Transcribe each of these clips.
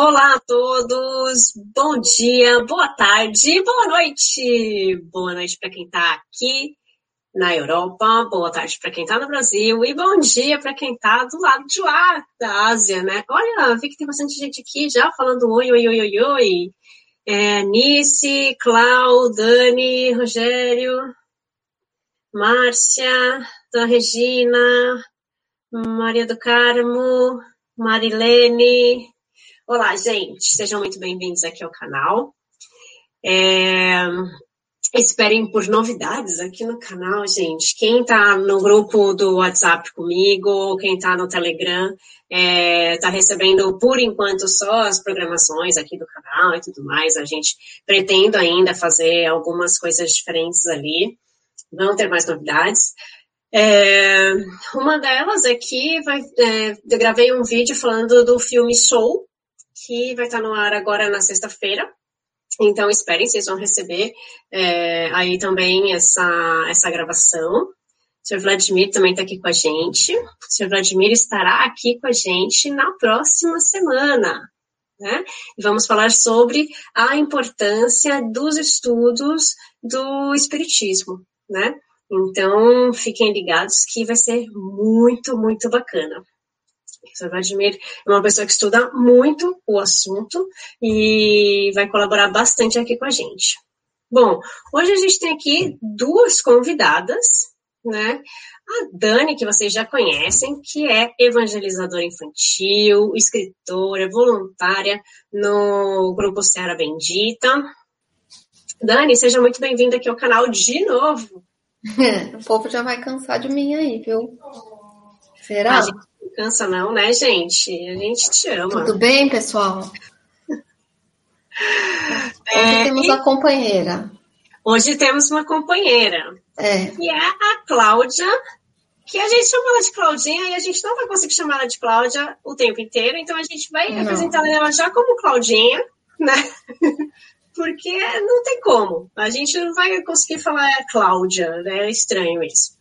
Olá a todos, bom dia, boa tarde, boa noite. Boa noite para quem está aqui na Europa, boa tarde para quem está no Brasil e bom dia para quem está do lado de lá da Ásia, né? Olha, vi que tem bastante gente aqui já falando oi, oi, oi, oi, oi. É, Nice, Clau, Dani, Rogério, Márcia, Dona Regina, Maria do Carmo, Marilene. Olá, gente, sejam muito bem-vindos aqui ao canal. É, esperem por novidades aqui no canal, gente. Quem tá no grupo do WhatsApp comigo, quem tá no Telegram, é, tá recebendo por enquanto só as programações aqui do canal e tudo mais. A gente pretende ainda fazer algumas coisas diferentes ali. Vão ter mais novidades. É, uma delas é que vai, é, eu gravei um vídeo falando do filme Soul, que vai estar no ar agora na sexta-feira. Então, esperem, vocês vão receber é, aí também essa, essa gravação. O Sr. Vladimir também está aqui com a gente. O Sr. Vladimir estará aqui com a gente na próxima semana. Né? E vamos falar sobre a importância dos estudos do Espiritismo. Né? Então, fiquem ligados que vai ser muito, muito bacana. Professor Vladimir é uma pessoa que estuda muito o assunto e vai colaborar bastante aqui com a gente. Bom, hoje a gente tem aqui duas convidadas, né? A Dani, que vocês já conhecem, que é evangelizadora infantil, escritora, voluntária no grupo Serra Bendita. Dani, seja muito bem-vinda aqui ao canal de novo. o povo já vai cansar de mim aí, viu? Será? A gente cansa não, né, gente? A gente te ama. Tudo bem, pessoal? É, Hoje temos e... a companheira. Hoje temos uma companheira. É. Que é a Cláudia, que a gente chama ela de Claudinha e a gente não vai conseguir chamar ela de Cláudia o tempo inteiro, então a gente vai não. apresentar ela já como Claudinha, né? porque não tem como. A gente não vai conseguir falar Cláudia, né? É estranho isso.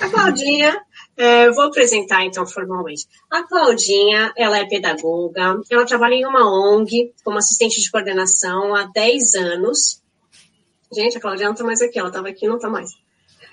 A Claudinha, é, vou apresentar então formalmente. A Claudinha, ela é pedagoga, ela trabalha em uma ONG como assistente de coordenação há 10 anos. Gente, a Claudinha não tá mais aqui, ela estava aqui não tá mais.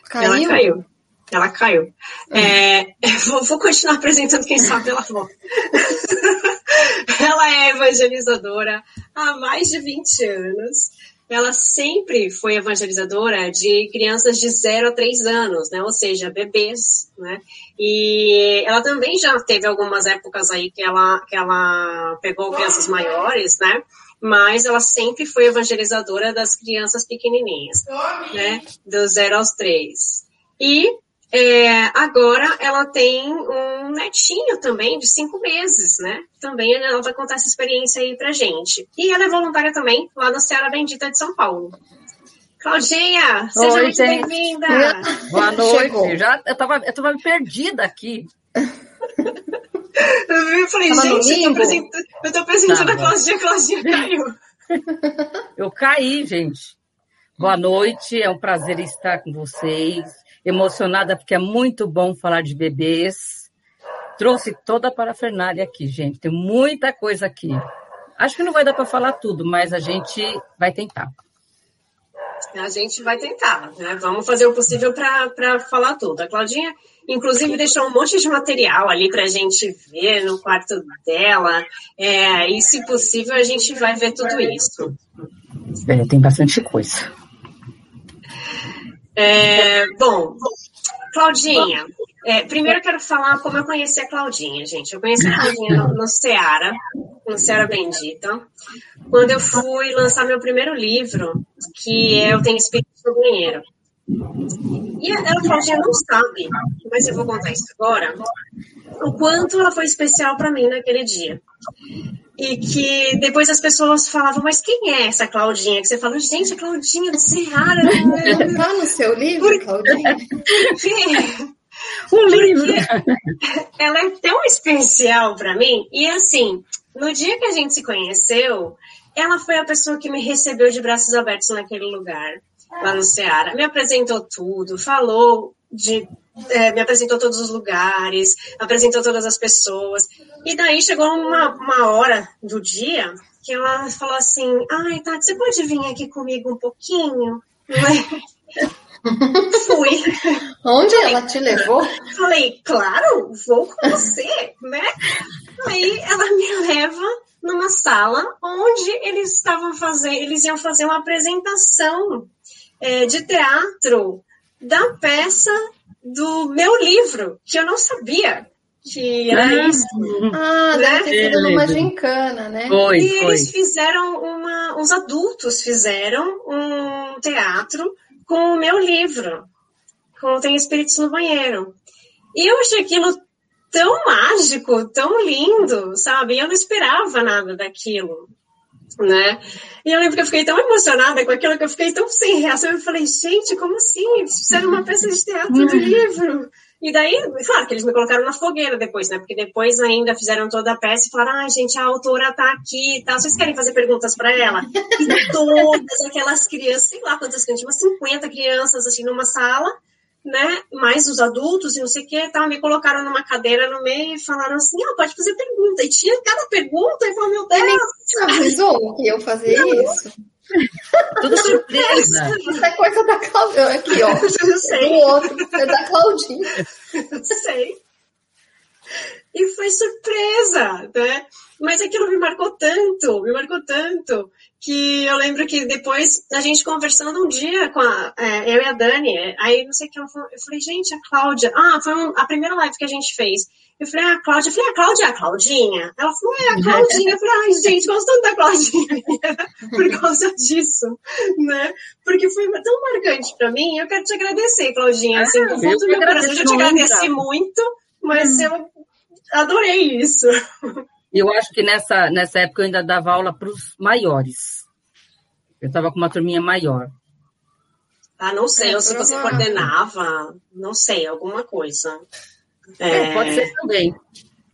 Caiu? Ela caiu. Ela caiu. Hum. É, vou, vou, continuar apresentando quem sabe ela volta. ela é evangelizadora há mais de 20 anos. Ela sempre foi evangelizadora de crianças de 0 a 3 anos, né? Ou seja, bebês, né? E ela também já teve algumas épocas aí que ela, que ela pegou crianças maiores, né? Mas ela sempre foi evangelizadora das crianças pequenininhas, né? Do 0 aos 3. E é, agora ela tem um netinho também de cinco meses, né? Também ela vai contar essa experiência aí pra gente. E ela é voluntária também lá na Seara Bendita de São Paulo. Claudinha, seja Oi, muito bem-vinda. Boa noite. Já, eu, tava, eu tava perdida aqui. eu falei, tava gente, eu tô, apresentando, eu tô apresentando tá, a Claudinha, a Claudinha caiu. Eu caí, gente. Boa noite, é um prazer estar com vocês emocionada porque é muito bom falar de bebês. Trouxe toda a parafernália aqui, gente. Tem muita coisa aqui. Acho que não vai dar para falar tudo, mas a gente vai tentar. A gente vai tentar, né? Vamos fazer o possível para falar tudo. A Claudinha, inclusive, deixou um monte de material ali para a gente ver no quarto dela. É, e, se possível, a gente vai ver tudo isso. É, tem bastante coisa. É, bom, Claudinha, é, primeiro eu quero falar como eu conheci a Claudinha, gente. Eu conheci a Claudinha no, no Ceará, no Ceará Bendita, quando eu fui lançar meu primeiro livro, que é Eu Tenho Espírito no Banheiro. E a Claudinha não sabe, mas eu vou contar isso agora, o quanto ela foi especial para mim naquele dia e que depois as pessoas falavam, mas quem é essa Claudinha? Que você fala, gente, a Claudinha do Ceará. Tá no seu livro, Claudinha? um livro. Ela é tão especial para mim. E assim, no dia que a gente se conheceu, ela foi a pessoa que me recebeu de braços abertos naquele lugar, lá no Ceará. Me apresentou tudo, falou de é, me apresentou todos os lugares, apresentou todas as pessoas. E daí chegou uma, uma hora do dia que ela falou assim: Ai, Tati, você pode vir aqui comigo um pouquinho? Fui. Onde falei, ela te levou? Falei, claro, vou com você, né? Aí ela me leva numa sala onde eles estavam fazendo, eles iam fazer uma apresentação é, de teatro da peça do meu livro, que eu não sabia que era ah, isso. Ah, né? deve ter sido numa gincana, né? Foi, e foi. eles fizeram uma, os adultos fizeram um teatro com o meu livro, com Tem Espíritos no Banheiro. E eu achei aquilo tão mágico, tão lindo, sabe? Eu não esperava nada daquilo, né? E eu lembro que eu fiquei tão emocionada com aquilo que eu fiquei tão sem reação. Eu falei, gente, como assim? Eles fizeram uma peça de teatro do livro. E daí, claro que eles me colocaram na fogueira depois, né? Porque depois ainda fizeram toda a peça e falaram: ai, ah, gente, a autora tá aqui e tal. Vocês querem fazer perguntas para ela? E todas aquelas crianças, sei lá quantas crianças, umas 50 crianças, assim, numa sala, né? Mais os adultos e não sei o que, tal, me colocaram numa cadeira no meio e falaram assim: ah, pode fazer pergunta. E tinha cada pergunta e falou: meu Deus. Você avisou que eu fazia não, isso? Tudo surpresa. Isso é coisa da Claudinha. Aqui, ó. Eu sei. O outro é da Claudinha. sei. E foi surpresa, né? Mas aquilo me marcou tanto, me marcou tanto, que eu lembro que depois, a gente conversando um dia com a, é, eu e a Dani, aí não sei o que, eu falei, gente, a Cláudia, ah, foi um, a primeira live que a gente fez. Eu falei, ah, a Cláudia, eu falei, a Cláudia é a Claudinha? Ela falou, é a Claudinha. Eu falei, ai, gente, gosto tanto da Claudinha por causa disso, né? Porque foi tão marcante pra mim, eu quero te agradecer, Claudinha, assim, do fundo do meu coração, eu já te agradeci muito, mas hum. eu adorei isso. Eu acho que nessa, nessa época eu ainda dava aula para os maiores. Eu estava com uma turminha maior. Ah, não sei, é, ou se você coordenava, não sei, alguma coisa. É... É, pode ser também,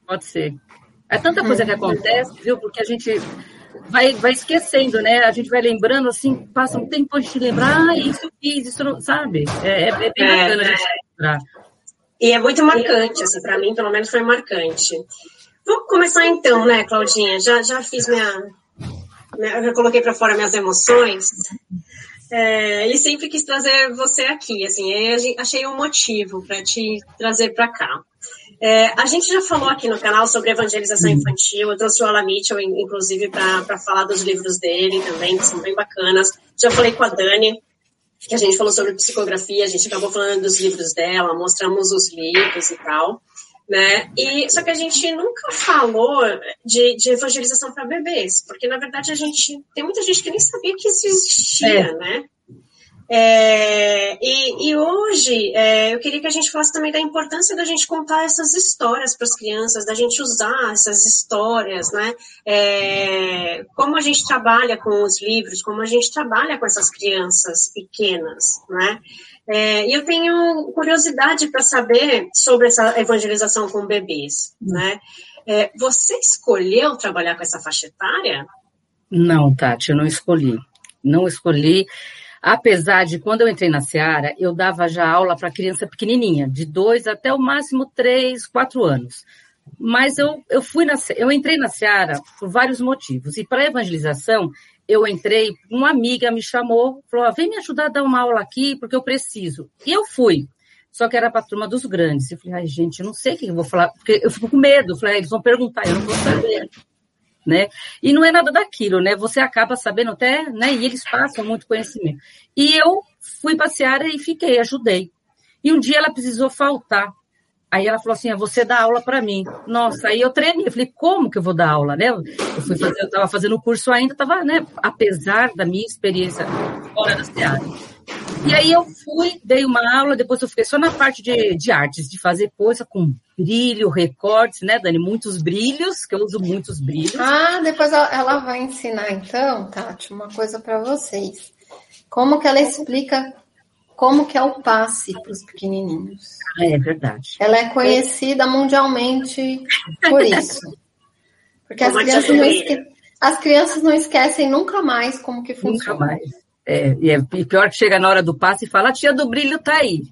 pode ser. É tanta coisa que acontece, viu? Porque a gente vai, vai esquecendo, né? A gente vai lembrando, assim, passa um tempo a gente lembrar, ah, isso eu fiz, isso não, sabe? É, é, é bem bacana a gente lembrar. E é muito marcante, assim, para mim, pelo menos foi marcante. Vamos começar então, né, Claudinha? Já, já fiz minha. minha já coloquei para fora minhas emoções. É, e sempre quis trazer você aqui, assim, achei um motivo para te trazer para cá. É, a gente já falou aqui no canal sobre evangelização infantil, eu trouxe o Alan Mitchell, inclusive, para falar dos livros dele também, que são bem bacanas. Já falei com a Dani, que a gente falou sobre psicografia, a gente acabou falando dos livros dela, mostramos os livros e tal né? E só que a gente nunca falou de, de evangelização para bebês, porque na verdade a gente tem muita gente que nem sabia que isso existia, é. né? É, e, e, hoje é, eu queria que a gente falasse também da importância da gente contar essas histórias para as crianças, da gente usar essas histórias, né? É, como a gente trabalha com os livros, como a gente trabalha com essas crianças pequenas, né? É, e eu tenho curiosidade para saber sobre essa evangelização com bebês, né? É, você escolheu trabalhar com essa faixa etária? Não, Tati, eu não escolhi. Não escolhi. Apesar de quando eu entrei na Seara, eu dava já aula para criança pequenininha, de dois até o máximo três, quatro anos. Mas eu, eu fui na, eu entrei na Seara por vários motivos. E para evangelização, eu entrei, uma amiga me chamou, falou: vem me ajudar a dar uma aula aqui, porque eu preciso. E eu fui. Só que era para a turma dos grandes. Eu falei, ai, gente, eu não sei o que eu vou falar, porque eu fico com medo. Eu falei, ah, eles vão perguntar, eu não vou saber. Né? E não é nada daquilo, né? Você acaba sabendo até, né? E eles passam muito conhecimento. E eu fui passear e fiquei, ajudei. E um dia ela precisou faltar. Aí ela falou assim: ah, você dá aula para mim. Nossa, aí eu treinei. Eu falei: como que eu vou dar aula, né? Eu fui fazer, eu estava fazendo o curso ainda, estava, né? Apesar da minha experiência fora da cidade. E aí eu fui, dei uma aula, depois eu fiquei só na parte de, de artes, de fazer coisa com brilho, recortes, né, Dani? Muitos brilhos, que eu uso muitos brilhos. Ah, depois ela vai ensinar então, Tati, uma coisa para vocês. Como que ela explica como que é o passe para os pequenininhos. Ah, é verdade. Ela é conhecida mundialmente por isso. Porque as crianças, não esque... as crianças não esquecem nunca mais como que funciona. Nunca mais. É, e é pior que chega na hora do passe e fala, a tia do brilho tá aí.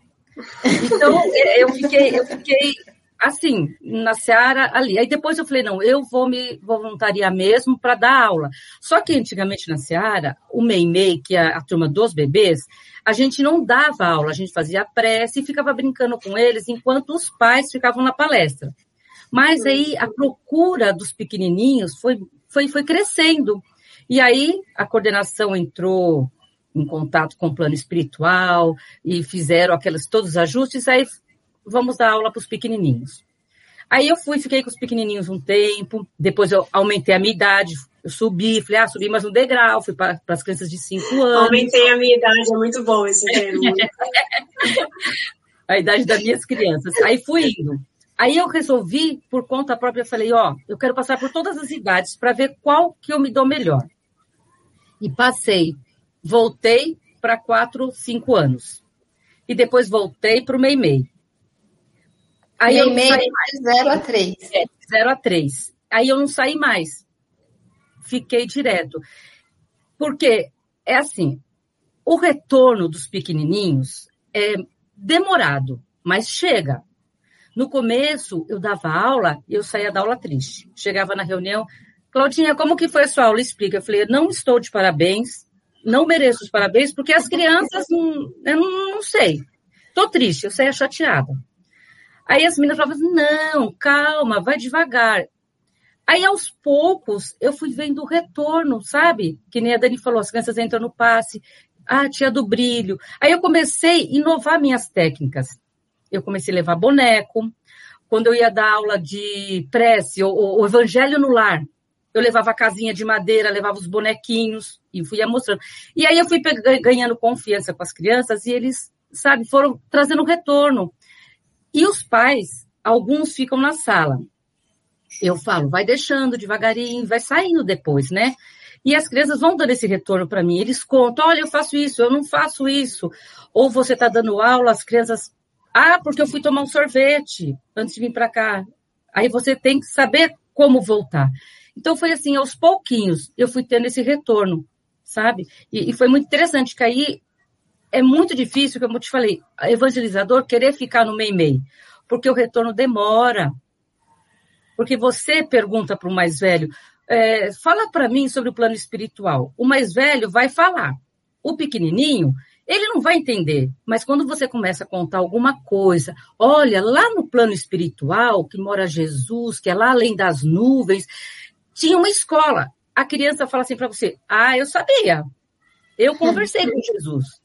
Então, é, eu fiquei, eu fiquei assim, na Seara ali. Aí depois eu falei, não, eu vou me voluntariar mesmo para dar aula. Só que antigamente na Seara, o MEI-MEI, que é a turma dos bebês, a gente não dava aula, a gente fazia prece e ficava brincando com eles enquanto os pais ficavam na palestra. Mas aí a procura dos pequenininhos foi, foi, foi crescendo. E aí a coordenação entrou em contato com o plano espiritual e fizeram aqueles todos os ajustes, aí vamos dar aula para os pequenininhos. Aí eu fui, fiquei com os pequenininhos um tempo, depois eu aumentei a minha idade, eu subi, falei, ah, subi mais um degrau, fui para as crianças de 5 anos. Aumentei a minha idade, é muito bom esse termo. a idade das minhas crianças. Aí fui indo. Aí eu resolvi, por conta própria, falei, ó, eu quero passar por todas as idades para ver qual que eu me dou melhor. E passei. Voltei para 4, 5 anos. E depois voltei para o MEI-MEI. Aí eu saí mais. 0 a 3. É, 0 a 3. Aí eu não saí mais. Fiquei direto. Porque é assim, o retorno dos pequenininhos é demorado, mas chega. No começo, eu dava aula e eu saía da aula triste. Chegava na reunião, Claudinha, como que foi a sua aula? Explica. Eu falei, não estou de parabéns, não mereço os parabéns, porque as crianças, não, eu não, não sei. Estou triste, eu saía chateada. Aí as meninas falavam, não, calma, vai devagar. Aí, aos poucos, eu fui vendo o retorno, sabe? Que nem a Dani falou, as crianças entram no passe. Ah, tia do brilho. Aí eu comecei a inovar minhas técnicas eu comecei a levar boneco. Quando eu ia dar aula de prece, ou, o evangelho no lar, eu levava a casinha de madeira, levava os bonequinhos e fui mostrando. E aí eu fui ganhando confiança com as crianças e eles, sabe, foram trazendo retorno. E os pais, alguns ficam na sala. Eu falo, vai deixando devagarinho, vai saindo depois, né? E as crianças vão dando esse retorno para mim. Eles contam, olha, eu faço isso, eu não faço isso. Ou você está dando aula, as crianças ah, porque eu fui tomar um sorvete antes de vir para cá. Aí você tem que saber como voltar. Então foi assim, aos pouquinhos, eu fui tendo esse retorno, sabe? E, e foi muito interessante, que aí é muito difícil, como eu te falei, evangelizador querer ficar no meio-meio, porque o retorno demora. Porque você pergunta para o mais velho, é, fala para mim sobre o plano espiritual. O mais velho vai falar. O pequenininho, ele não vai entender, mas quando você começa a contar alguma coisa, olha, lá no plano espiritual, que mora Jesus, que é lá além das nuvens, tinha uma escola. A criança fala assim para você: Ah, eu sabia. Eu conversei com Jesus.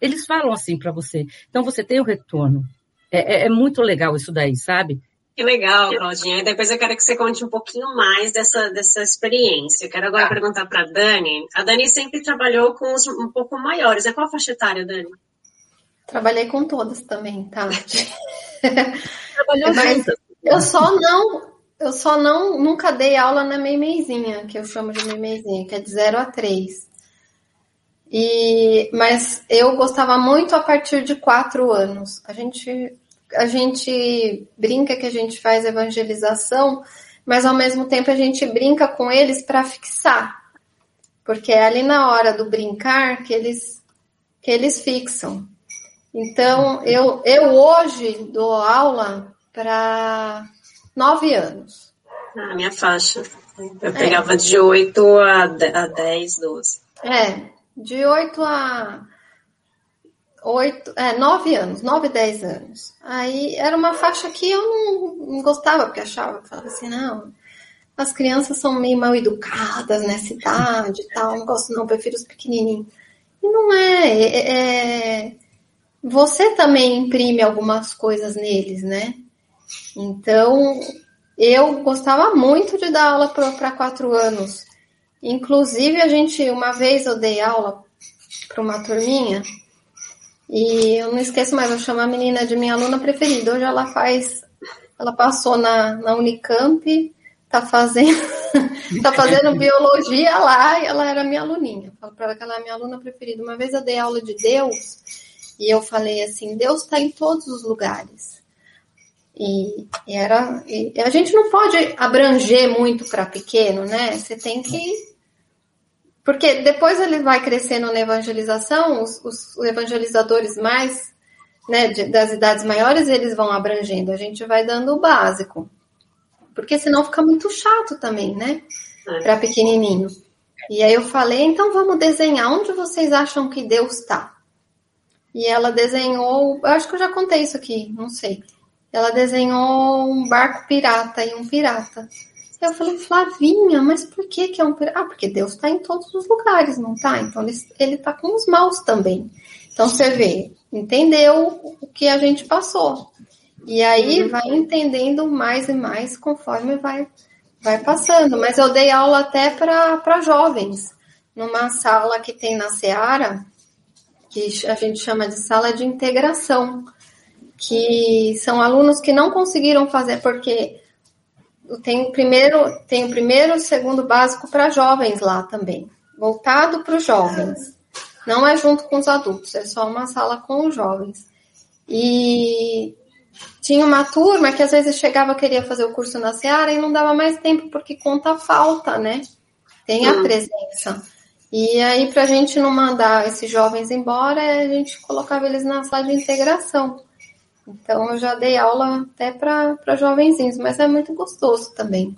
Eles falam assim para você. Então você tem o retorno. É, é, é muito legal isso daí, sabe? Que legal, Claudinha. Depois eu quero que você conte um pouquinho mais dessa, dessa experiência. Eu quero agora ah. perguntar para a Dani. A Dani sempre trabalhou com os um pouco maiores. É qual a faixa etária, Dani? Trabalhei com todas também, Tati. Trabalhou Mas eu só não, eu só não, nunca dei aula na meimeizinha, que eu chamo de meimeizinha, que é de 0 a 3. E, mas eu gostava muito a partir de quatro anos. A gente a gente brinca que a gente faz evangelização, mas ao mesmo tempo a gente brinca com eles para fixar. Porque é ali na hora do brincar que eles que eles fixam. Então, eu, eu hoje dou aula para nove anos. Ah, minha faixa. Eu pegava é. de 8 a 10, 12. É, de 8 a oito, é, nove anos, nove, dez anos. Aí era uma faixa que eu não, não gostava, porque achava, falava assim, não, as crianças são meio mal educadas nessa idade e tal, não gosto não, prefiro os pequenininhos. E não é, é, é, você também imprime algumas coisas neles, né? Então, eu gostava muito de dar aula para quatro anos. Inclusive, a gente, uma vez eu dei aula para uma turminha, e eu não esqueço mais, eu chamo a menina de minha aluna preferida. Hoje ela faz, ela passou na, na Unicamp, tá fazendo, tá fazendo biologia lá e ela era minha aluninha. Falo para ela que ela é minha aluna preferida. Uma vez eu dei aula de Deus e eu falei assim, Deus está em todos os lugares. E, e era, e a gente não pode abranger muito para pequeno, né? Você tem que porque depois ele vai crescendo na evangelização, os, os evangelizadores mais né, de, das idades maiores, eles vão abrangendo. A gente vai dando o básico. Porque senão fica muito chato também, né? É. Para pequenininho. E aí eu falei, então vamos desenhar onde vocês acham que Deus está. E ela desenhou, eu acho que eu já contei isso aqui, não sei. Ela desenhou um barco pirata e um pirata. Eu falei, Flavinha, mas por que, que é um? Ah, porque Deus está em todos os lugares, não tá? Então ele está com os maus também. Então você vê, entendeu o que a gente passou. E aí uhum. vai entendendo mais e mais conforme vai, vai passando. Mas eu dei aula até para jovens, numa sala que tem na Seara, que a gente chama de sala de integração, que são alunos que não conseguiram fazer, porque tem o primeiro, tem o primeiro e segundo básico para jovens lá também, voltado para os jovens. Não é junto com os adultos, é só uma sala com os jovens. E tinha uma turma que às vezes chegava, queria fazer o curso na Seara e não dava mais tempo, porque conta a falta, né? Tem a presença. E aí, para a gente não mandar esses jovens embora, a gente colocava eles na sala de integração. Então, eu já dei aula até para jovenzinhos, mas é muito gostoso também.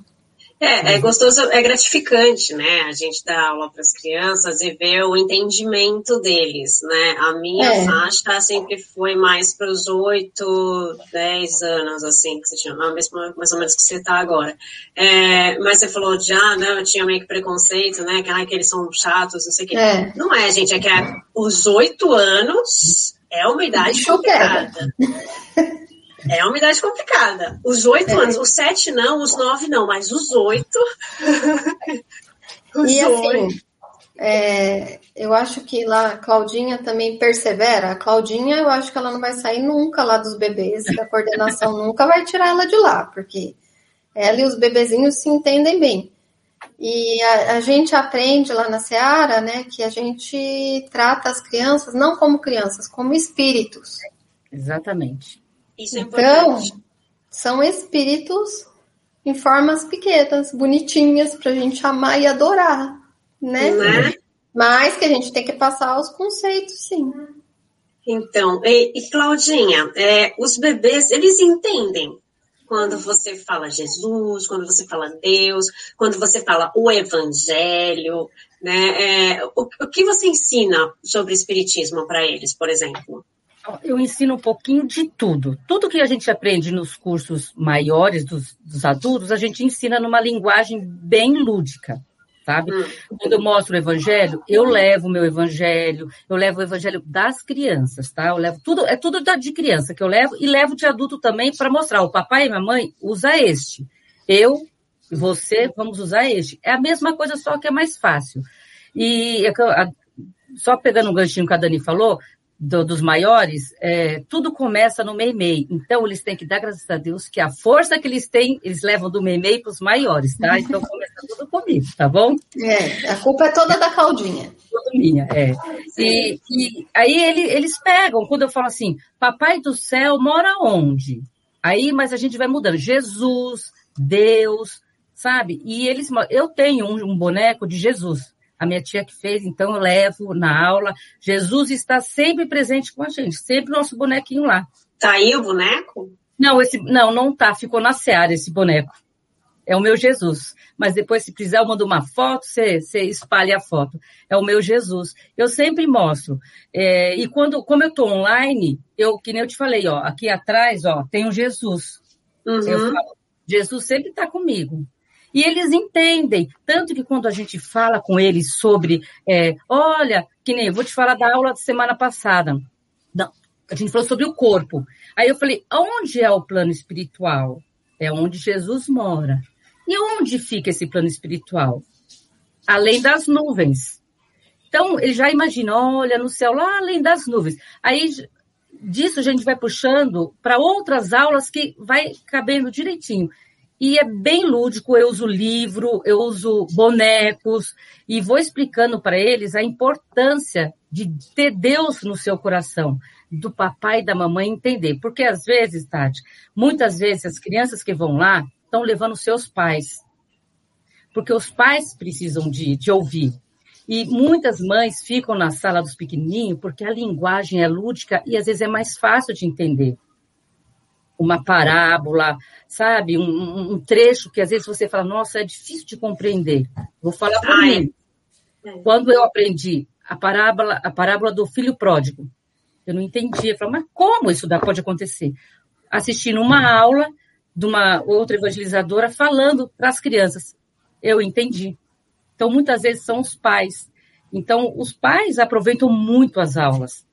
É, é gostoso, é gratificante, né? A gente dá aula para as crianças e ver o entendimento deles, né? A minha é. faixa sempre foi mais para os 8, 10 anos, assim, que você tinha, mais, mais ou menos que você está agora. É, mas você falou de, ah, né, eu tinha meio que preconceito, né? Que, ah, que eles são chatos, não sei o quê. É. Não é, gente, é que é, os 8 anos é uma idade complicada. É uma idade complicada. Os oito é. anos, os sete não, os nove não, mas os oito. os e assim, é, eu acho que lá a Claudinha também persevera. A Claudinha, eu acho que ela não vai sair nunca lá dos bebês, da coordenação nunca vai tirar ela de lá, porque ela e os bebezinhos se entendem bem. E a, a, gente aprende lá na Seara, né, que a gente trata as crianças não como crianças, como espíritos. Exatamente. Isso é então, são espíritos em formas pequenas, bonitinhas, para a gente amar e adorar, né? né? Mas que a gente tem que passar os conceitos, sim. Então, e, e Claudinha, é, os bebês, eles entendem quando você fala Jesus, quando você fala Deus, quando você fala o Evangelho, né? É, o, o que você ensina sobre Espiritismo para eles, por exemplo? Eu ensino um pouquinho de tudo. Tudo que a gente aprende nos cursos maiores dos, dos adultos, a gente ensina numa linguagem bem lúdica, sabe? Hum. Quando eu mostro o evangelho, eu levo o meu evangelho, eu levo o evangelho das crianças, tá? Eu levo tudo, é tudo de criança que eu levo e levo de adulto também para mostrar. O papai e a mamãe usa este. Eu e você vamos usar este. É a mesma coisa, só que é mais fácil. E é só pegando um ganchinho que a Dani falou, do, dos maiores, é, tudo começa no meio-meio. Então, eles têm que dar graças a Deus que a força que eles têm, eles levam do meio-meio para os maiores, tá? Então, começa tudo comigo, tá bom? É, a culpa é toda da Claudinha. Toda minha, é. E, e aí ele, eles pegam, quando eu falo assim, papai do céu mora onde? Aí, mas a gente vai mudando. Jesus, Deus, sabe? E eles, eu tenho um, um boneco de Jesus a minha tia que fez, então eu levo na aula. Jesus está sempre presente com a gente, sempre nosso bonequinho lá. Tá aí o boneco? Não, esse, não, não tá, ficou na seara esse boneco. É o meu Jesus. Mas depois, se quiser, eu mando uma foto, você, você espalha a foto. É o meu Jesus. Eu sempre mostro. É, e quando, como eu estou online, eu, que nem eu te falei, ó, aqui atrás, ó, tem o Jesus. Uhum. Eu falo, Jesus sempre está comigo. E eles entendem, tanto que quando a gente fala com eles sobre, é, olha, que nem eu vou te falar da aula da semana passada. Não, a gente falou sobre o corpo. Aí eu falei, onde é o plano espiritual? É onde Jesus mora. E onde fica esse plano espiritual? Além das nuvens. Então, ele já imagina, olha, no céu, lá além das nuvens. Aí, disso a gente vai puxando para outras aulas que vai cabendo direitinho. E é bem lúdico, eu uso livro, eu uso bonecos e vou explicando para eles a importância de ter Deus no seu coração, do papai e da mamãe entender. Porque às vezes, Tati, muitas vezes as crianças que vão lá estão levando seus pais. Porque os pais precisam de, de ouvir. E muitas mães ficam na sala dos pequenininhos porque a linguagem é lúdica e às vezes é mais fácil de entender. Uma parábola, sabe? Um, um trecho que às vezes você fala, nossa, é difícil de compreender. Vou falar para mim. Quando eu aprendi a parábola, a parábola do filho pródigo, eu não entendia. Eu falava, mas como isso pode acontecer? Assistindo uma aula de uma outra evangelizadora falando para as crianças. Eu entendi. Então, muitas vezes são os pais. Então, os pais aproveitam muito as aulas.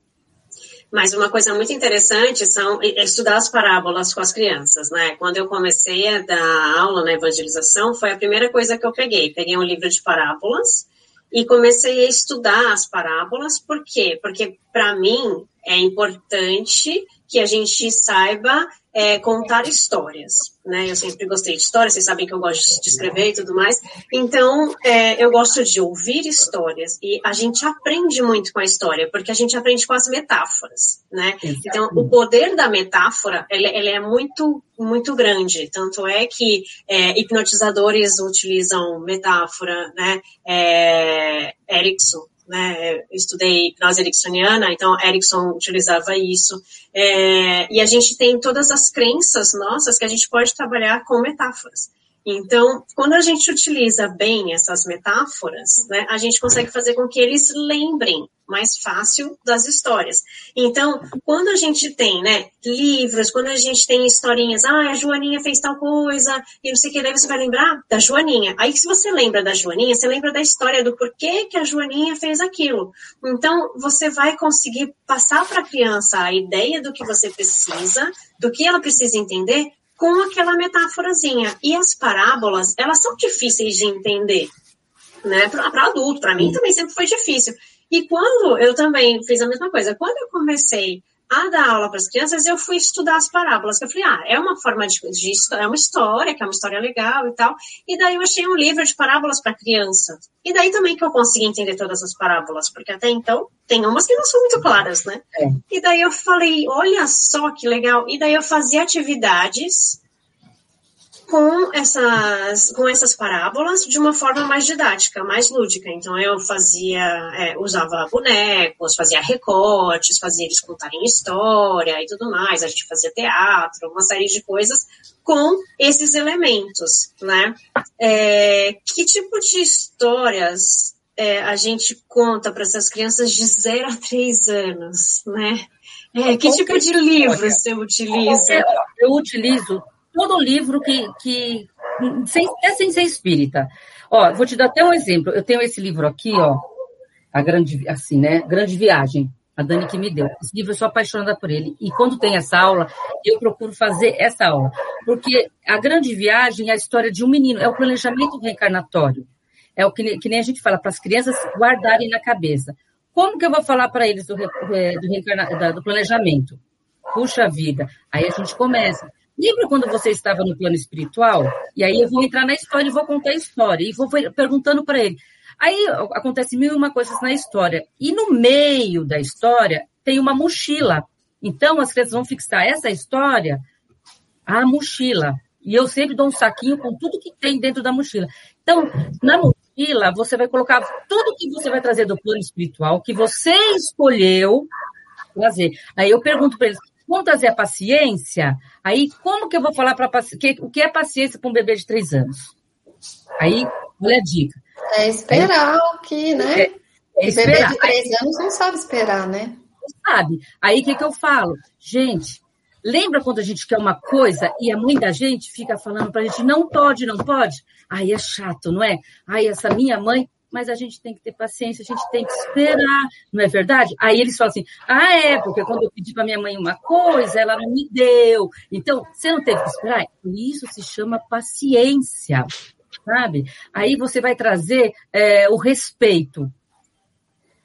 Mas uma coisa muito interessante são estudar as parábolas com as crianças, né? Quando eu comecei a dar aula na evangelização, foi a primeira coisa que eu peguei. Peguei um livro de parábolas e comecei a estudar as parábolas. Por quê? Porque, para mim, é importante que a gente saiba é, contar histórias, né? Eu sempre gostei de histórias, vocês sabem que eu gosto de escrever e tudo mais. Então, é, eu gosto de ouvir histórias e a gente aprende muito com a história, porque a gente aprende com as metáforas, né? Então, o poder da metáfora, ele, ele é muito, muito grande. Tanto é que é, hipnotizadores utilizam metáfora, né? É, Erickson né? Eu estudei hipnose ericksoniana, então Erickson utilizava isso. É, e a gente tem todas as crenças nossas que a gente pode trabalhar com metáforas. Então, quando a gente utiliza bem essas metáforas, né, a gente consegue fazer com que eles lembrem mais fácil das histórias. Então, quando a gente tem, né, livros, quando a gente tem historinhas, ah, a Joaninha fez tal coisa, e não sei o que, daí você vai lembrar da Joaninha. Aí, se você lembra da Joaninha, você lembra da história do porquê que a Joaninha fez aquilo. Então, você vai conseguir passar para a criança a ideia do que você precisa, do que ela precisa entender, com aquela metáforazinha. E as parábolas, elas são difíceis de entender, né? Para adulto, para mim também sempre foi difícil. E quando eu também fiz a mesma coisa, quando eu comecei a dar aula para as crianças, eu fui estudar as parábolas. Eu falei, ah, é uma forma de, de, é uma história, que é uma história legal e tal. E daí eu achei um livro de parábolas para criança. E daí também que eu consegui entender todas as parábolas, porque até então tem umas que não são muito claras, né? É. E daí eu falei, olha só que legal. E daí eu fazia atividades com essas, com essas parábolas de uma forma mais didática, mais lúdica. Então eu fazia, é, usava bonecos, fazia recortes, fazia eles contarem história e tudo mais. A gente fazia teatro, uma série de coisas com esses elementos, né? É, que tipo de histórias é, a gente conta para essas crianças de 0 a 3 anos, né? É, que tipo de livros você utiliza? Eu utilizo todo livro que, que sem, é sem ser espírita. Ó, vou te dar até um exemplo. Eu tenho esse livro aqui, ó, a grande, assim, né, Grande Viagem. A Dani que me deu. Esse livro eu sou apaixonada por ele. E quando tem essa aula, eu procuro fazer essa aula. Porque a grande viagem é a história de um menino, é o planejamento reencarnatório. É o que, que nem a gente fala para as crianças guardarem na cabeça. Como que eu vou falar para eles do, do, do planejamento? Puxa vida. Aí a gente começa. Lembra quando você estava no plano espiritual? E aí eu vou entrar na história e vou contar a história. E vou perguntando para ele. Aí acontece mil e uma coisas na história. E no meio da história tem uma mochila. Então as crianças vão fixar essa história à mochila. E eu sempre dou um saquinho com tudo que tem dentro da mochila. Então, na mochila, você vai colocar tudo que você vai trazer do plano espiritual, que você escolheu trazer. Aí eu pergunto para eles: Trazer a paciência? Aí, como que eu vou falar para o que é paciência para um bebê de três anos? Aí, olha a dica. É esperar o que, né? É, é esperar. bebê de três anos não sabe esperar, né? Não sabe. Aí, o que, que eu falo? Gente, lembra quando a gente quer uma coisa e a mãe da gente fica falando para a gente, não pode, não pode? Aí é chato, não é? Aí essa minha mãe mas a gente tem que ter paciência, a gente tem que esperar, não é verdade? Aí eles falam assim: ah, é, porque quando eu pedi para minha mãe uma coisa, ela não me deu. Então, você não teve que esperar? Isso se chama paciência, sabe? Aí você vai trazer é, o respeito.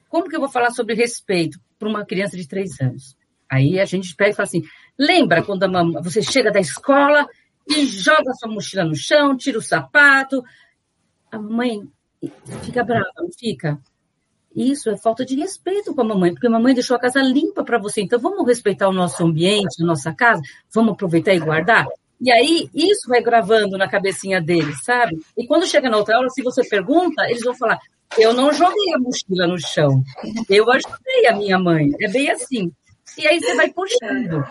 Como que eu vou falar sobre respeito para uma criança de três anos? Aí a gente pega e fala assim: lembra quando a mamãe, você chega da escola e joga sua mochila no chão, tira o sapato. A mãe fica brava, não fica? Isso é falta de respeito com a mamãe, porque a mamãe deixou a casa limpa para você. Então vamos respeitar o nosso ambiente, a nossa casa, vamos aproveitar e guardar. E aí isso vai gravando na cabecinha deles, sabe? E quando chega na outra aula, se você pergunta, eles vão falar: Eu não joguei a mochila no chão. Eu ajudei a minha mãe. É bem assim. E aí você vai puxando.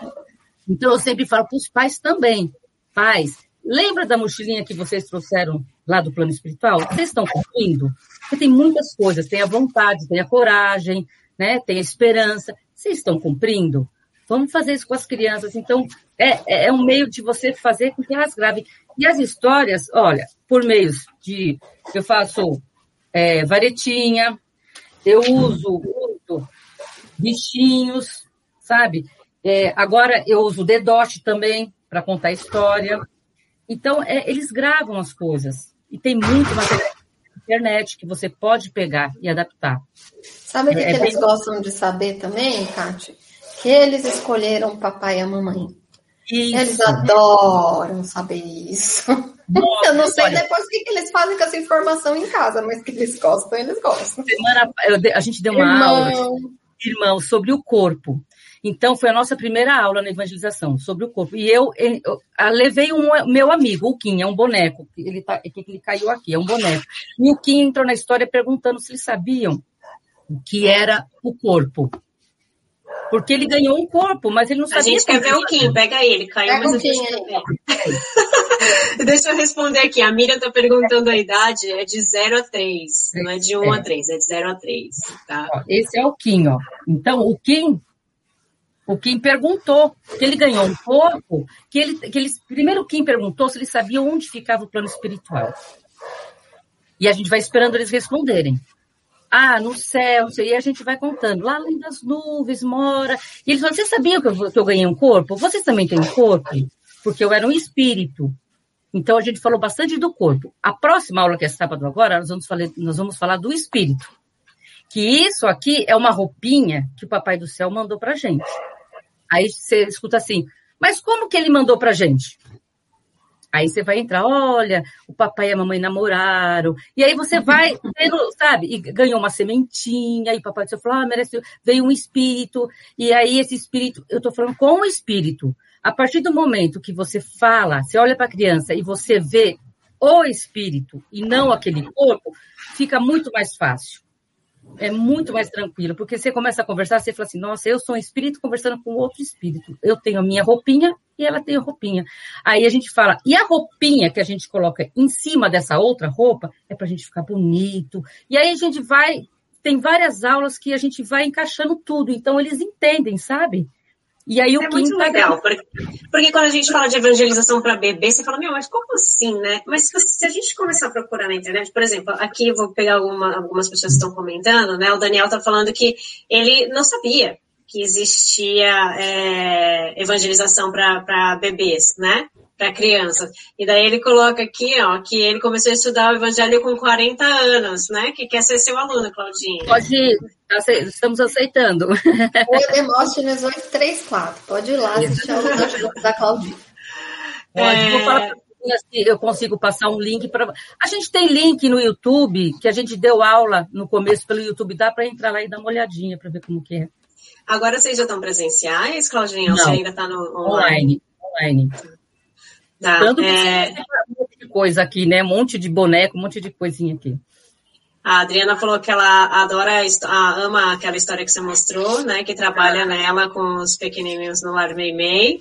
Então eu sempre falo para os pais também. Pais, lembra da mochilinha que vocês trouxeram lá do plano espiritual? Vocês estão cumprindo? Porque tem muitas coisas. Tem a vontade, tem a coragem, né? tem a esperança. Vocês estão cumprindo? Vamos fazer isso com as crianças. Então, é, é, é um meio de você fazer com que elas gravem. E as histórias, olha, por meios de. Eu faço é, varetinha, eu uso muito bichinhos, sabe? É, agora eu uso dedote também para contar história. Então, é, eles gravam as coisas. E tem muito material na internet que você pode pegar e adaptar. Sabe o que, é, que eles bem... gostam de saber também, Kátia? Que eles escolheram o papai e a mamãe. Isso. Eles adoram saber isso. Nossa, eu não sei olha, depois o que, que, eles fazem com essa informação em casa, mas que eles gostam, eles gostam. Semana, a gente deu uma Irmão. aula, irmão, sobre o corpo. Então, foi a nossa primeira aula na evangelização, sobre o corpo. E eu, eu, eu levei um meu amigo, o Kim, é um boneco. Ele, tá, ele caiu aqui, é um boneco. E o Kim entrou na história perguntando se eles sabiam o que era o corpo. Porque ele ganhou um corpo, mas ele não sabia. A gente quer ver o Kim, pega ele, caiu, pega mas quer ver. Deixa eu responder aqui. A Miriam está perguntando a idade, é de 0 a 3, não é de 1 é. a 3, é de 0 a 3. Tá? Esse é o Kim, ó. Então, o Kim, o Kim perguntou que ele ganhou um corpo, que ele, que ele primeiro o Kim perguntou se ele sabia onde ficava o plano espiritual. E a gente vai esperando eles responderem. Ah, no céu, e a gente vai contando. Lá além das nuvens mora. E eles falam: Vocês sabiam que eu, que eu ganhei um corpo? Vocês também têm um corpo? Porque eu era um espírito. Então a gente falou bastante do corpo. A próxima aula, que é sábado agora, nós vamos falar, nós vamos falar do espírito. Que isso aqui é uma roupinha que o Papai do Céu mandou pra gente. Aí você escuta assim, mas como que ele mandou pra gente? Aí você vai entrar, olha, o papai e a mamãe namoraram. E aí você vai vendo, sabe? E ganhou uma sementinha, e o papai disse, falou, ah, merece, veio um espírito. E aí esse espírito, eu tô falando com o espírito. A partir do momento que você fala, você olha para a criança e você vê o espírito e não aquele corpo, fica muito mais fácil é muito mais tranquilo, porque você começa a conversar, você fala assim, nossa, eu sou um espírito conversando com outro espírito. Eu tenho a minha roupinha e ela tem a roupinha. Aí a gente fala, e a roupinha que a gente coloca em cima dessa outra roupa é para a gente ficar bonito. E aí a gente vai, tem várias aulas que a gente vai encaixando tudo, então eles entendem, sabe? E aí o é muito legal, porque, porque, quando a gente fala de evangelização para bebê, você fala, meu, mas como assim, né? Mas se, a gente começar a procurar na internet, por exemplo, aqui eu vou pegar alguma, algumas pessoas que estão comentando, né? O Daniel está falando que ele não sabia que existia é, evangelização para bebês, né? Para crianças. E daí ele coloca aqui, ó, que ele começou a estudar o evangelho com 40 anos, né? Que quer ser seu aluno, Claudinha. Pode ir, estamos aceitando. O Demóstenes 834, pode ir lá assistir a aula da Claudinha. Pode, é... vou falar se eu consigo passar um link para. A gente tem link no YouTube, que a gente deu aula no começo pelo YouTube, dá para entrar lá e dar uma olhadinha para ver como que é. Agora vocês já estão presenciais, Claudinha? Não, você ainda está no online? Online. online. Tá, Tanto que é... um monte de coisa aqui, né? Um monte de boneco, um monte de coisinha aqui. A Adriana falou que ela adora, ama aquela história que você mostrou, né? Que trabalha nela com os pequenininhos no Lar Meimei.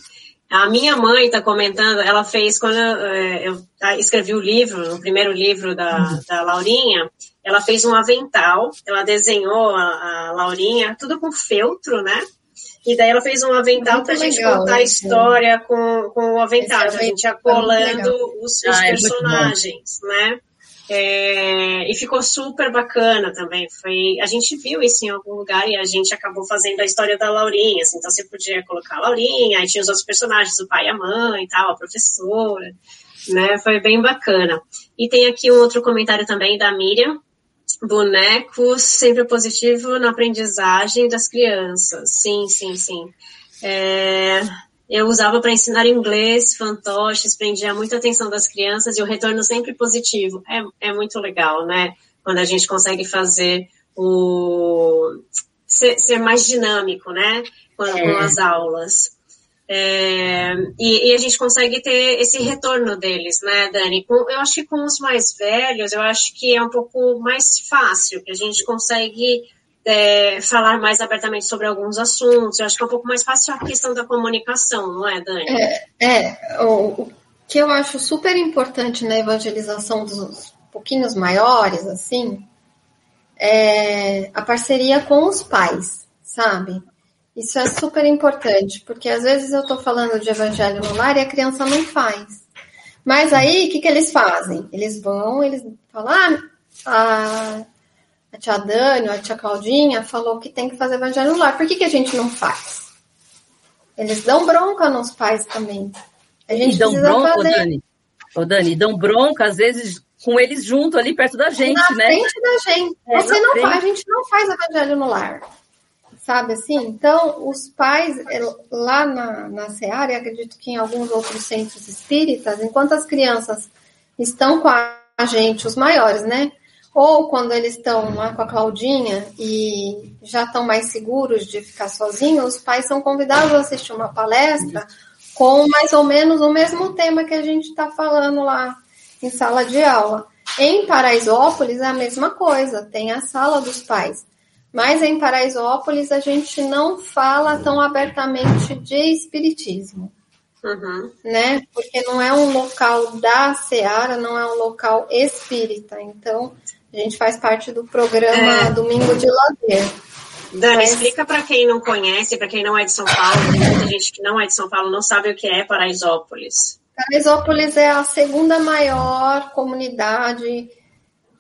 A minha mãe está comentando, ela fez quando eu, é, eu, escrevi o livro, o primeiro livro da, da Laurinha, ela fez um avental, ela desenhou a, a Laurinha, tudo com feltro, né? E daí ela fez um avental para a gente legal, contar a história com, com o avental, a gente acolando os, os ah, é personagens, é né? É, e ficou super bacana também. Foi, a gente viu isso em algum lugar e a gente acabou fazendo a história da Laurinha. Assim, então você podia colocar a Laurinha, aí tinha os outros personagens, o pai e a mãe e tal, a professora. Né? Foi bem bacana. E tem aqui um outro comentário também da Miriam, bonecos sempre positivo na aprendizagem das crianças. Sim, sim, sim. É, eu usava para ensinar inglês, fantoches, prendia muita atenção das crianças e o retorno sempre positivo. É, é muito legal, né? Quando a gente consegue fazer o. ser, ser mais dinâmico, né? Com, é. com as aulas. É, e, e, a gente consegue ter esse retorno deles, né, Dani? Eu acho que com os mais velhos, eu acho que é um pouco mais fácil, que a gente consegue é, falar mais abertamente sobre alguns assuntos. Eu acho que é um pouco mais fácil a questão da comunicação, não é, Dani? É, é o, o que eu acho super importante na evangelização dos pouquinhos maiores, assim, é a parceria com os pais, sabe? Isso é super importante, porque às vezes eu estou falando de evangelho no lar e a criança não faz. Mas aí, o que, que eles fazem? Eles vão, eles falam, ah, a, a tia Dani, a tia Claudinha falou que tem que fazer evangelho no lar. Por que, que a gente não faz? Eles dão bronca nos pais também. A gente e dão bronca, fazer... Dani? Ô, Dani, dão bronca, às vezes, com eles junto ali perto da gente, na né? Na frente da gente. É, Você não frente. faz, a gente não faz evangelho no lar sabe assim? Então, os pais, é, lá na, na Seara, e acredito que em alguns outros centros espíritas, enquanto as crianças estão com a gente, os maiores, né? Ou quando eles estão lá com a Claudinha e já estão mais seguros de ficar sozinhos, os pais são convidados a assistir uma palestra com mais ou menos o mesmo tema que a gente está falando lá em sala de aula. Em Paraisópolis é a mesma coisa, tem a sala dos pais. Mas em Paraisópolis a gente não fala tão abertamente de espiritismo. Uhum. Né? Porque não é um local da Seara, não é um local espírita. Então, a gente faz parte do programa é. Domingo de Lazer. Dani, Mas... explica para quem não conhece, para quem não é de São Paulo, tem muita gente que não é de São Paulo não sabe o que é Paraisópolis. Paraisópolis é a segunda maior comunidade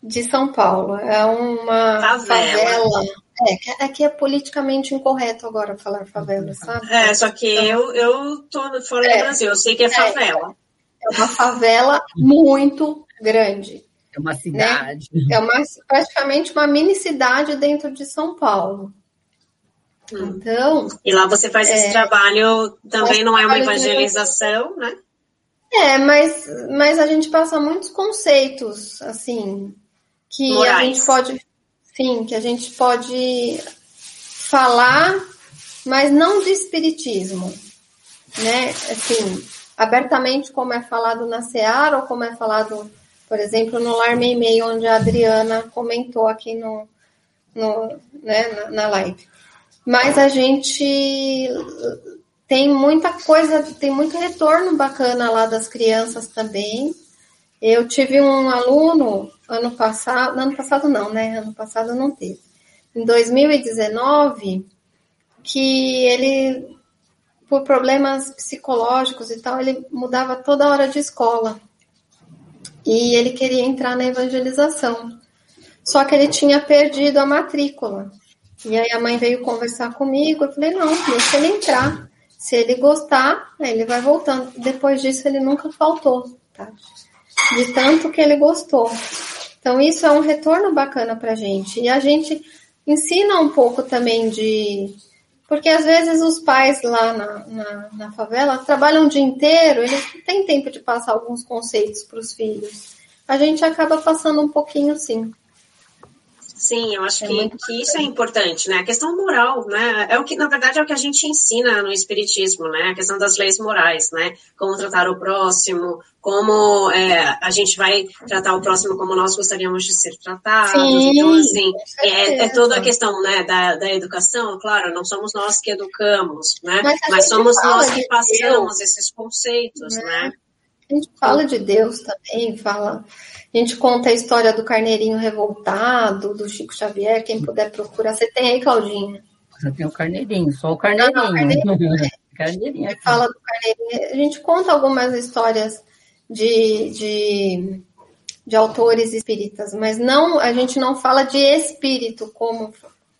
de São Paulo. É uma favela. favela é, aqui é, é politicamente incorreto agora falar favela, sabe? É, só que então, eu, eu tô fora é, do Brasil, eu sei que é, é favela. É, uma favela muito grande. É uma cidade. Né? É uma, praticamente uma mini cidade dentro de São Paulo. Hum. Então. E lá você faz esse é, trabalho, também não é uma evangelização, né? É, mas, mas a gente passa muitos conceitos, assim, que Morais. a gente pode Sim, que a gente pode falar, mas não de espiritismo, né? Assim, abertamente como é falado na Seara ou como é falado, por exemplo, no Lar Meimei, onde a Adriana comentou aqui no, no né, na live. Mas a gente tem muita coisa, tem muito retorno bacana lá das crianças também. Eu tive um aluno ano passado, ano passado não, né? Ano passado não teve. Em 2019, que ele, por problemas psicológicos e tal, ele mudava toda hora de escola. E ele queria entrar na evangelização. Só que ele tinha perdido a matrícula. E aí a mãe veio conversar comigo, eu falei, não, deixa ele entrar. Se ele gostar, ele vai voltando. Depois disso, ele nunca faltou, tá? de tanto que ele gostou. Então, isso é um retorno bacana para a gente. E a gente ensina um pouco também de. Porque às vezes os pais lá na, na, na favela trabalham o dia inteiro, eles não têm tempo de passar alguns conceitos para os filhos. A gente acaba passando um pouquinho sim. Sim, eu acho é que, que isso é importante, né? A questão moral, né? É o que, na verdade, é o que a gente ensina no Espiritismo, né? A questão das leis morais, né? Como tratar o próximo, como é, a gente vai tratar o próximo como nós gostaríamos de ser tratados. Sim, então, assim, é, é, toda a questão, né, da, da educação, claro, não somos nós que educamos, né? Mas, Mas somos nós que passamos esses conceitos, né? né? A gente fala de Deus também, fala a gente conta a história do carneirinho revoltado, do Chico Xavier, quem puder procurar. Você tem aí, Claudinha? Você tem o carneirinho, só o carneirinho. Não, carneirinho. carneirinho aqui. Fala do carneirinho. A gente conta algumas histórias de, de, de autores espíritas, mas não, a gente não fala de espírito, como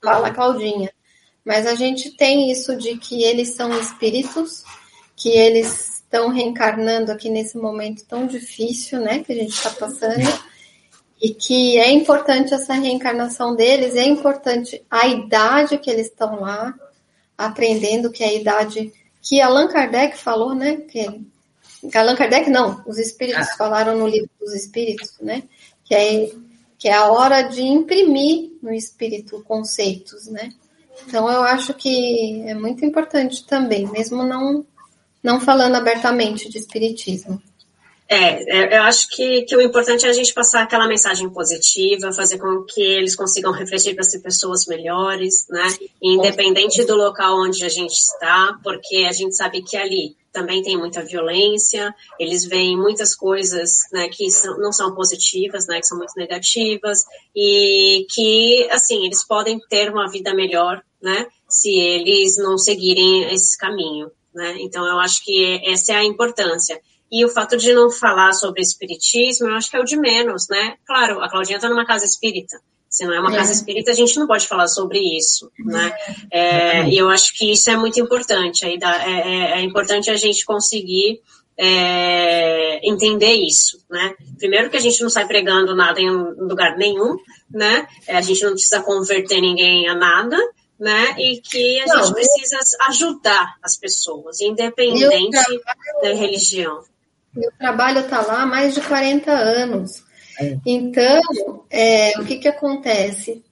fala a Claudinha. Mas a gente tem isso de que eles são espíritos, que eles estão reencarnando aqui nesse momento tão difícil, né, que a gente está passando, e que é importante essa reencarnação deles, é importante a idade que eles estão lá, aprendendo que é a idade que Allan Kardec falou, né, que Allan Kardec não, os espíritos ah. falaram no livro dos espíritos, né, que é, que é a hora de imprimir no espírito conceitos, né, então eu acho que é muito importante também, mesmo não não falando abertamente de espiritismo. É, é, eu acho que, que o importante é a gente passar aquela mensagem positiva, fazer com que eles consigam refletir para ser pessoas melhores, né? Independente do local onde a gente está, porque a gente sabe que ali também tem muita violência, eles veem muitas coisas né, que são, não são positivas, né, que são muito negativas, e que, assim, eles podem ter uma vida melhor, né, se eles não seguirem esse caminho, né? Então, eu acho que essa é a importância. E o fato de não falar sobre espiritismo, eu acho que é o de menos, né? Claro, a Claudinha está numa casa espírita. Se não é uma casa é. espírita, a gente não pode falar sobre isso, né? É, e eu acho que isso é muito importante. Aí dá, é, é, é importante a gente conseguir é, entender isso, né? Primeiro que a gente não sai pregando nada em lugar nenhum, né? É, a gente não precisa converter ninguém a nada, né? E que a não, gente precisa ajudar as pessoas, independente da religião. Meu trabalho está lá há mais de 40 anos. É. Então, é, o que, que acontece?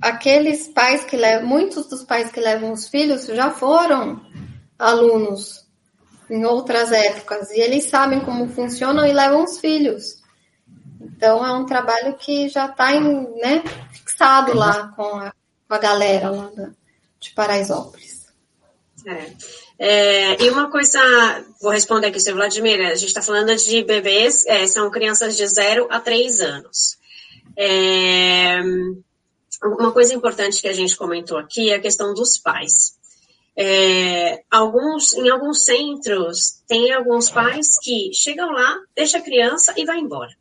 Aqueles pais que levam, muitos dos pais que levam os filhos já foram alunos em outras épocas e eles sabem como funcionam e levam os filhos. Então é um trabalho que já está né, fixado lá com a, com a galera lá de Paraisópolis. É. É, e uma coisa, vou responder aqui, seu Vladimir, a gente está falando de bebês, é, são crianças de 0 a 3 anos. É, uma coisa importante que a gente comentou aqui é a questão dos pais. É, alguns, em alguns centros, tem alguns pais que chegam lá, deixa a criança e vai embora.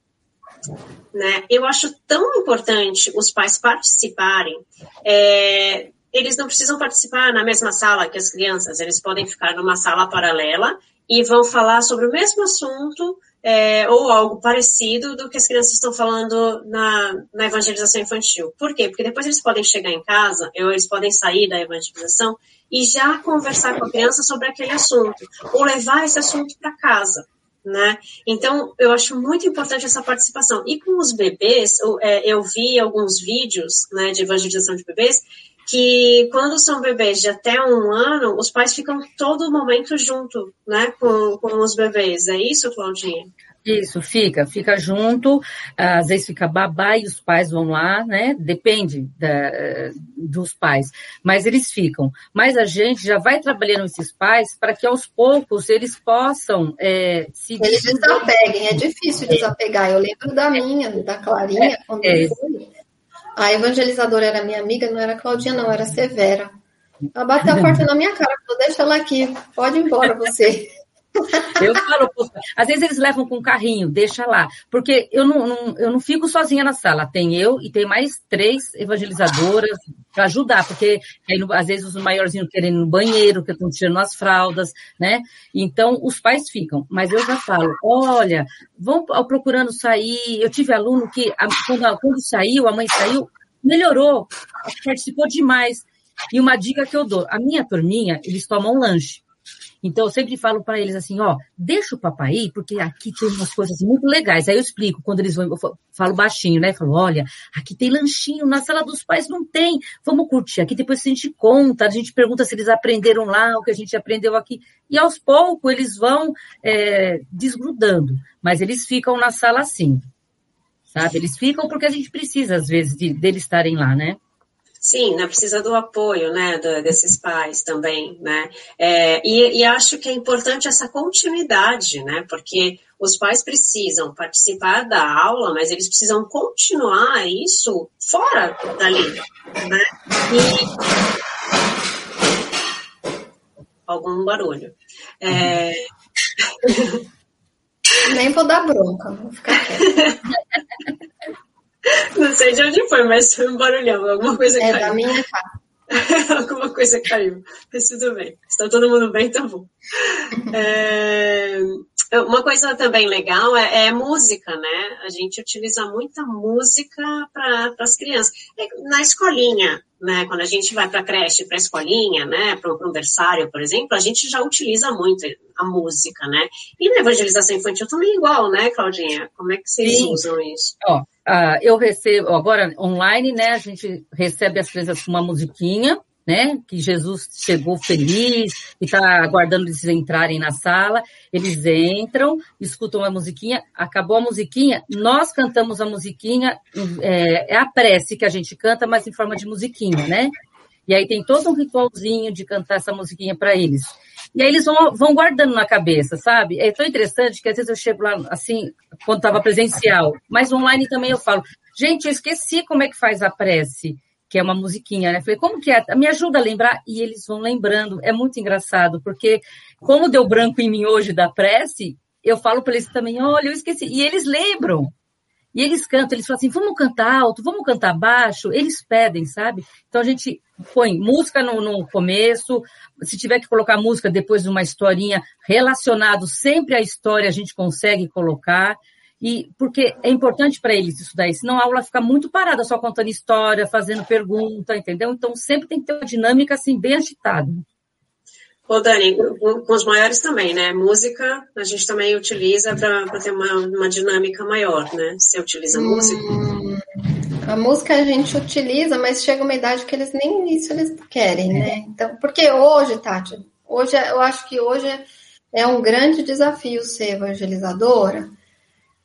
Né? Eu acho tão importante os pais participarem é, eles não precisam participar na mesma sala que as crianças, eles podem ficar numa sala paralela e vão falar sobre o mesmo assunto é, ou algo parecido do que as crianças estão falando na, na evangelização infantil. Por quê? Porque depois eles podem chegar em casa, ou eles podem sair da evangelização e já conversar com a criança sobre aquele assunto, ou levar esse assunto para casa. Né? Então, eu acho muito importante essa participação. E com os bebês, eu, é, eu vi alguns vídeos né, de evangelização de bebês que quando são bebês de até um ano, os pais ficam todo momento junto, né, com, com os bebês. É isso, Claudinha? Isso, fica, fica junto, às vezes fica babá e os pais vão lá, né? Depende da, dos pais, mas eles ficam. Mas a gente já vai trabalhando esses pais para que aos poucos eles possam é, se. Eles desapeguem, é difícil desapegar. Eu lembro da minha, da Clarinha, é, quando é, foi a evangelizadora era minha amiga, não era Claudinha, não, era Severa. Ela bateu a porta na minha cara, falou, deixa ela aqui, pode ir embora você. Eu falo, às vezes eles levam com carrinho, deixa lá. Porque eu não, não, eu não fico sozinha na sala. Tem eu e tem mais três evangelizadoras para ajudar, porque aí, às vezes os maiorzinhos querem ir no banheiro, que estão tirando as fraldas, né? Então os pais ficam. Mas eu já falo, olha, vão procurando sair. Eu tive aluno que, quando, quando saiu, a mãe saiu, melhorou, participou demais. E uma dica que eu dou, a minha turminha, eles tomam lanche. Então, eu sempre falo para eles assim, ó, deixa o papai ir, porque aqui tem umas coisas muito legais. Aí eu explico, quando eles vão, eu falo baixinho, né? Falo, olha, aqui tem lanchinho, na sala dos pais não tem. Vamos curtir aqui, depois a gente conta, a gente pergunta se eles aprenderam lá o que a gente aprendeu aqui. E aos poucos eles vão é, desgrudando, mas eles ficam na sala assim, sabe? Eles ficam porque a gente precisa, às vezes, de, deles estarem lá, né? Sim, né, precisa do apoio, né, do, desses pais também, né, é, e, e, acho que é importante essa continuidade, né, porque os pais precisam participar da aula, mas eles precisam continuar isso fora dali, né, e algum barulho. É... Nem vou dar bronca, vou ficar quieta. Não sei de onde foi, mas foi um barulhão. Alguma coisa é, caiu. É da minha casa. Alguma coisa caiu. Mas tudo bem. Está todo mundo bem, tá bom. É... Uma coisa também legal é, é, música, né? A gente utiliza muita música para as crianças. É, na escolinha, né? Quando a gente vai para a creche, para a escolinha, né? Para um berçário, por exemplo, a gente já utiliza muito a música, né? E na evangelização infantil também é igual, né, Claudinha? Como é que vocês Sim. usam isso? Ó, uh, eu recebo, agora online, né? A gente recebe as crianças com uma musiquinha, né? Que Jesus chegou feliz e está aguardando eles entrarem na sala. Eles entram, escutam a musiquinha, acabou a musiquinha, nós cantamos a musiquinha, é, é a prece que a gente canta, mas em forma de musiquinha, né? E aí tem todo um ritualzinho de cantar essa musiquinha para eles. E aí eles vão, vão guardando na cabeça, sabe? É tão interessante que às vezes eu chego lá, assim, quando estava presencial, mas online também eu falo, gente, eu esqueci como é que faz a prece, que é uma musiquinha, né? Falei, como que é? Me ajuda a lembrar? E eles vão lembrando. É muito engraçado, porque como deu branco em mim hoje da prece, eu falo para eles também, olha, eu esqueci. E eles lembram. E eles cantam, eles falam assim, vamos cantar alto, vamos cantar baixo, eles pedem, sabe? Então a gente põe música no, no começo, se tiver que colocar música depois de uma historinha relacionado sempre à história, a gente consegue colocar. E porque é importante para eles isso daí, senão a aula fica muito parada, só contando história, fazendo pergunta, entendeu? Então sempre tem que ter uma dinâmica assim bem agitada. Ô, Dani, com os maiores também, né? Música a gente também utiliza para ter uma, uma dinâmica maior, né? Você utiliza hum, música? A música a gente utiliza, mas chega uma idade que eles nem isso eles querem, né? Então, porque hoje, Tati, hoje eu acho que hoje é um grande desafio ser evangelizadora.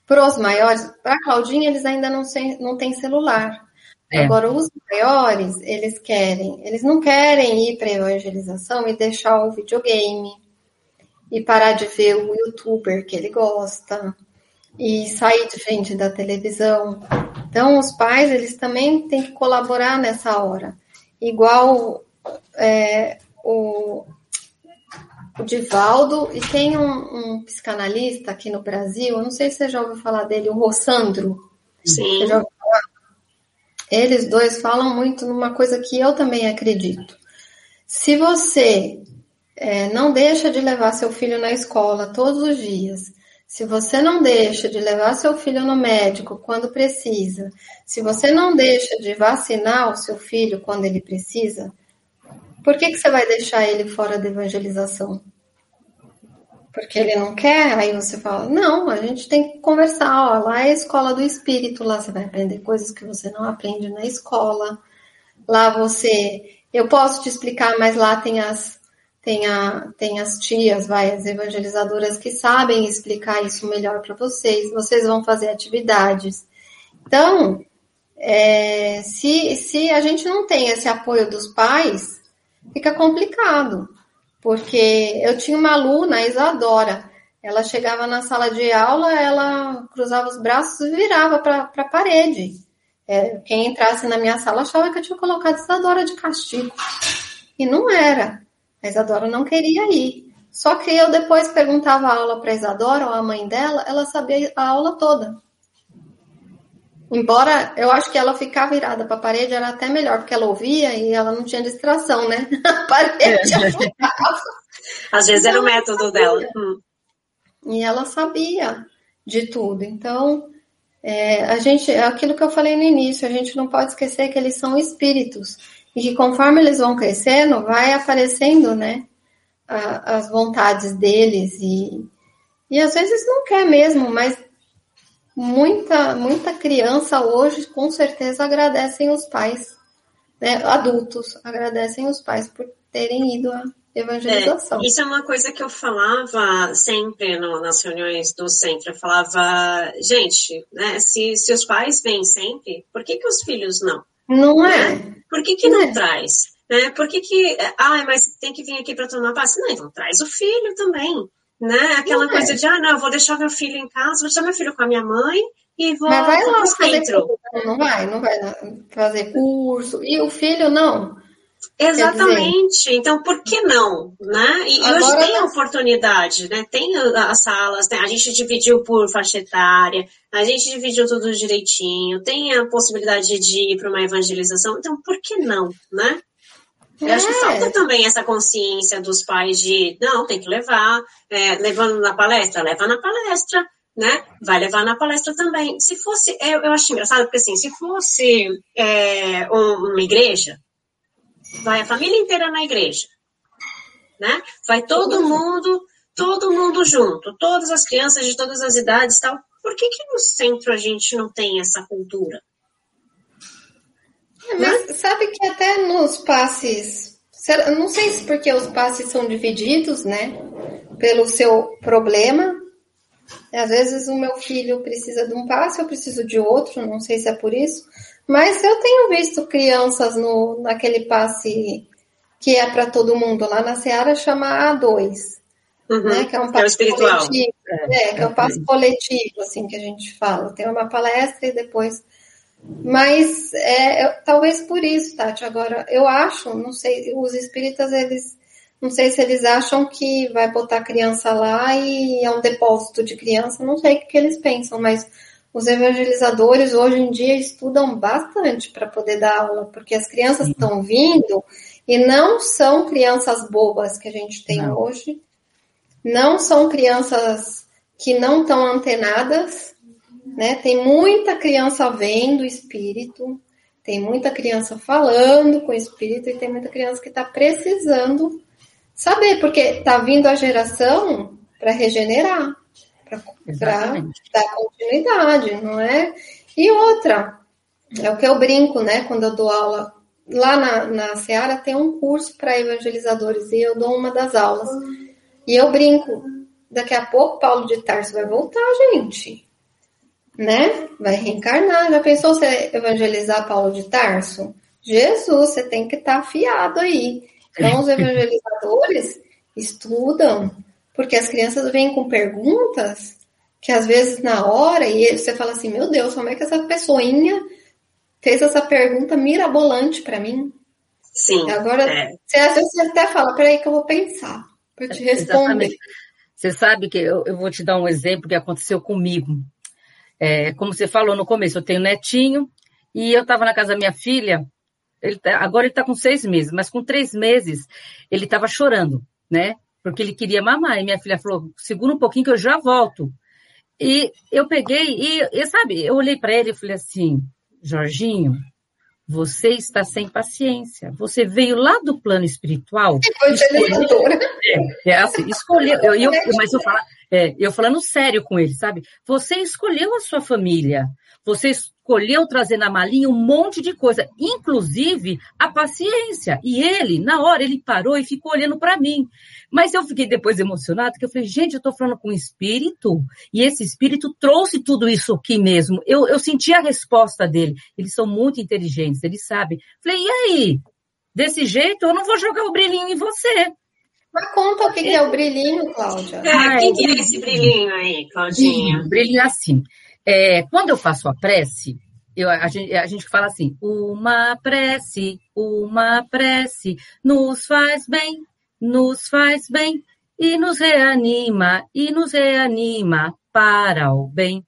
Para os maiores, para a Claudinha, eles ainda não, sem, não têm celular. É. Agora, os maiores, eles querem, eles não querem ir para evangelização e deixar o videogame e parar de ver o youtuber que ele gosta e sair de frente da televisão. Então, os pais, eles também têm que colaborar nessa hora. Igual é, o, o Divaldo, e tem um, um, psicanalista aqui no Brasil, eu não sei se você já ouviu falar dele, o Rossandro. Sim. Você já ouviu eles dois falam muito numa coisa que eu também acredito. Se você é, não deixa de levar seu filho na escola todos os dias, se você não deixa de levar seu filho no médico quando precisa, se você não deixa de vacinar o seu filho quando ele precisa, por que, que você vai deixar ele fora da evangelização? Porque ele não quer, aí você fala, não, a gente tem que conversar, ó, lá é a escola do espírito, lá você vai aprender coisas que você não aprende na escola. Lá você, eu posso te explicar, mas lá tem as tem, a, tem as tias, vai, as evangelizadoras que sabem explicar isso melhor para vocês. Vocês vão fazer atividades. Então, é, se, se a gente não tem esse apoio dos pais, fica complicado porque eu tinha uma aluna, a Isadora, ela chegava na sala de aula, ela cruzava os braços e virava para a parede. É, quem entrasse na minha sala achava que eu tinha colocado Isadora de castigo. E não era. A Isadora não queria ir. Só que eu depois perguntava a aula para a Isadora, ou a mãe dela, ela sabia a aula toda. Embora eu acho que ela ficar virada para a parede era até melhor, porque ela ouvia e ela não tinha distração, né? A parede é. Às vezes era o método dela. Hum. E ela sabia de tudo. Então, é, a gente, é aquilo que eu falei no início, a gente não pode esquecer que eles são espíritos e que conforme eles vão crescendo, vai aparecendo, né, a, as vontades deles e, e às vezes não quer mesmo, mas muita, muita criança hoje com certeza agradecem os pais, né? adultos agradecem os pais por terem ido à evangelização. É, isso é uma coisa que eu falava sempre no, nas reuniões do centro. Eu falava, gente, né, se, se os pais vêm sempre, por que, que os filhos não? Não né? é. Por que, que não, não é. traz? Né? Por que, que. Ah, mas tem que vir aqui para tomar passe? Não, então traz o filho também né? Aquela coisa é. de, ah, não, eu vou deixar meu filho em casa, vou deixar meu filho com a minha mãe e vou Mas vai lá centro. Não vai, não vai fazer curso. E o filho não. Exatamente. Então, por que não? Né? E, Agora, hoje tem a oportunidade, né? Tem as salas, né? a gente dividiu por faixa etária, a gente dividiu tudo direitinho, tem a possibilidade de ir para uma evangelização, então por que não, né? Eu acho que é. falta também essa consciência dos pais de, não, tem que levar, é, levando na palestra, leva na palestra, né? Vai levar na palestra também. Se fosse, eu, eu acho engraçado, porque assim, se fosse é, uma igreja, vai a família inteira na igreja, né? Vai todo mundo, todo mundo junto, todas as crianças de todas as idades tal. Por que que no centro a gente não tem essa cultura? É, mas sabe que até passes não sei se porque os passes são divididos, né? Pelo seu problema. Às vezes o meu filho precisa de um passe, eu preciso de outro, não sei se é por isso. Mas eu tenho visto crianças no, naquele passe que é para todo mundo lá na Seara, chama A2. Uhum, né, que é um passe é coletivo, é, é, que é um passe coletivo, assim, que a gente fala. Tem uma palestra e depois mas é, talvez por isso, Tati. Agora, eu acho, não sei, os espíritas, eles. Não sei se eles acham que vai botar criança lá e é um depósito de criança, não sei o que eles pensam, mas os evangelizadores hoje em dia estudam bastante para poder dar aula, porque as crianças estão vindo e não são crianças bobas que a gente tem não. hoje, não são crianças que não estão antenadas, né? Tem muita criança vendo o espírito, tem muita criança falando com o espírito e tem muita criança que está precisando saber, porque está vindo a geração para regenerar, para dar continuidade, não é? E outra, é o que eu brinco, né? Quando eu dou aula lá na, na Seara, tem um curso para evangelizadores e eu dou uma das aulas. E eu brinco, daqui a pouco Paulo de Tarso vai voltar, gente né? Vai reencarnar. Já pensou você evangelizar Paulo de Tarso? Jesus, você tem que estar tá afiado aí. Então, os evangelizadores estudam, porque as crianças vêm com perguntas que às vezes na hora, e você fala assim, meu Deus, como é que essa pessoinha fez essa pergunta mirabolante para mim? Sim. Agora, é. você às vezes até fala, peraí que eu vou pensar para te responder. Exatamente. Você sabe que eu, eu vou te dar um exemplo que aconteceu comigo. É, como você falou no começo, eu tenho netinho e eu estava na casa da minha filha. Ele, tá, agora ele está com seis meses, mas com três meses ele estava chorando, né? Porque ele queria mamar. E minha filha falou: segura um pouquinho que eu já volto. E eu peguei e, e sabe, eu olhei para ele e falei assim: Jorginho, você está sem paciência. Você veio lá do plano espiritual. Escolheu, é, é assim, escolheu. Eu, eu, mas eu falo, é, eu falando sério com ele, sabe? Você escolheu a sua família. Você escolheu trazer na malinha um monte de coisa, inclusive a paciência. E ele, na hora, ele parou e ficou olhando para mim. Mas eu fiquei depois emocionada, porque eu falei, gente, eu estou falando com um espírito, e esse espírito trouxe tudo isso aqui mesmo. Eu, eu senti a resposta dele. Eles são muito inteligentes, eles sabem. Falei, e aí? Desse jeito, eu não vou jogar o brilhinho em você. Mas conta o que, que é o brilhinho, Cláudia. É, o que, que é esse brilhinho aí, Claudinha? O brilhinho é assim. É, quando eu faço a prece, eu, a, gente, a gente fala assim, uma prece, uma prece, nos faz bem, nos faz bem, e nos reanima, e nos reanima para o bem,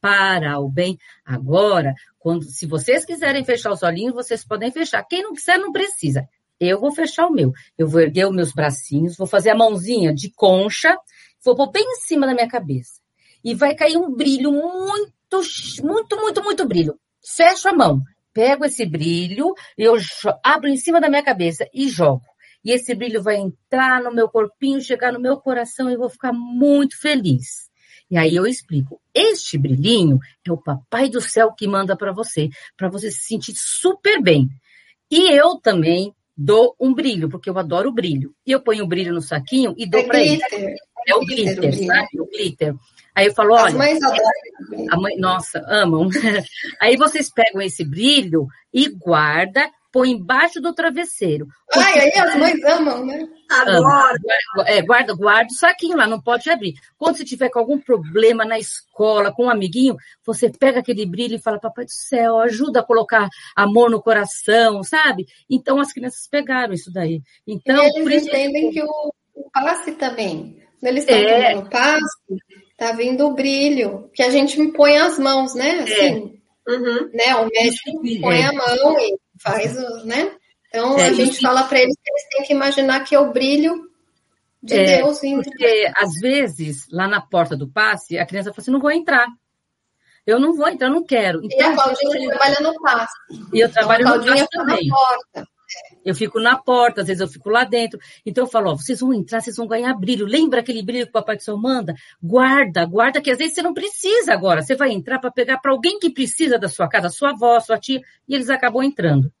para o bem. Agora, quando, se vocês quiserem fechar os olhinhos, vocês podem fechar. Quem não quiser, não precisa. Eu vou fechar o meu. Eu vou erguer os meus bracinhos, vou fazer a mãozinha de concha, vou pôr bem em cima da minha cabeça. E vai cair um brilho muito, muito, muito, muito brilho. Fecho a mão, pego esse brilho, eu abro em cima da minha cabeça e jogo. E esse brilho vai entrar no meu corpinho, chegar no meu coração e eu vou ficar muito feliz. E aí eu explico. Este brilhinho é o papai do céu que manda para você, para você se sentir super bem. E eu também dou um brilho, porque eu adoro o brilho. E eu ponho o brilho no saquinho e dou é para ele. É o glitter, glitter sabe? O glitter. Aí eu falo, olha. As mães adoram. A mãe, nossa, amam. Aí vocês pegam esse brilho e guarda põe embaixo do travesseiro. Ai, aí as mães amam, né? Adoro. É, guarda, guarda o saquinho lá, não pode abrir. Quando você tiver com algum problema na escola, com um amiguinho, você pega aquele brilho e fala, papai do céu, ajuda a colocar amor no coração, sabe? Então as crianças pegaram isso daí. Então, e eles entendem que o, o passe também. Quando eles estão é. tomando passe, tá vindo o brilho, que a gente põe as mãos, né? Assim, é. uhum. né? O médico põe a mão e faz, né? Então é, a gente fala para eles que eles têm que imaginar que é o brilho de é, Deus vindo. Porque às vezes, lá na porta do passe, a criança fala assim: não vou entrar. Eu não vou entrar, eu não quero. Então, e a Claudinha eu... trabalha no passe. E eu trabalho então, no passe também. Na porta. Eu fico na porta, às vezes eu fico lá dentro. Então eu falo, ó, vocês vão entrar, vocês vão ganhar brilho. Lembra aquele brilho que o Papai do Céu manda? Guarda, guarda, que às vezes você não precisa agora. Você vai entrar para pegar para alguém que precisa da sua casa, sua avó, sua tia, e eles acabam entrando.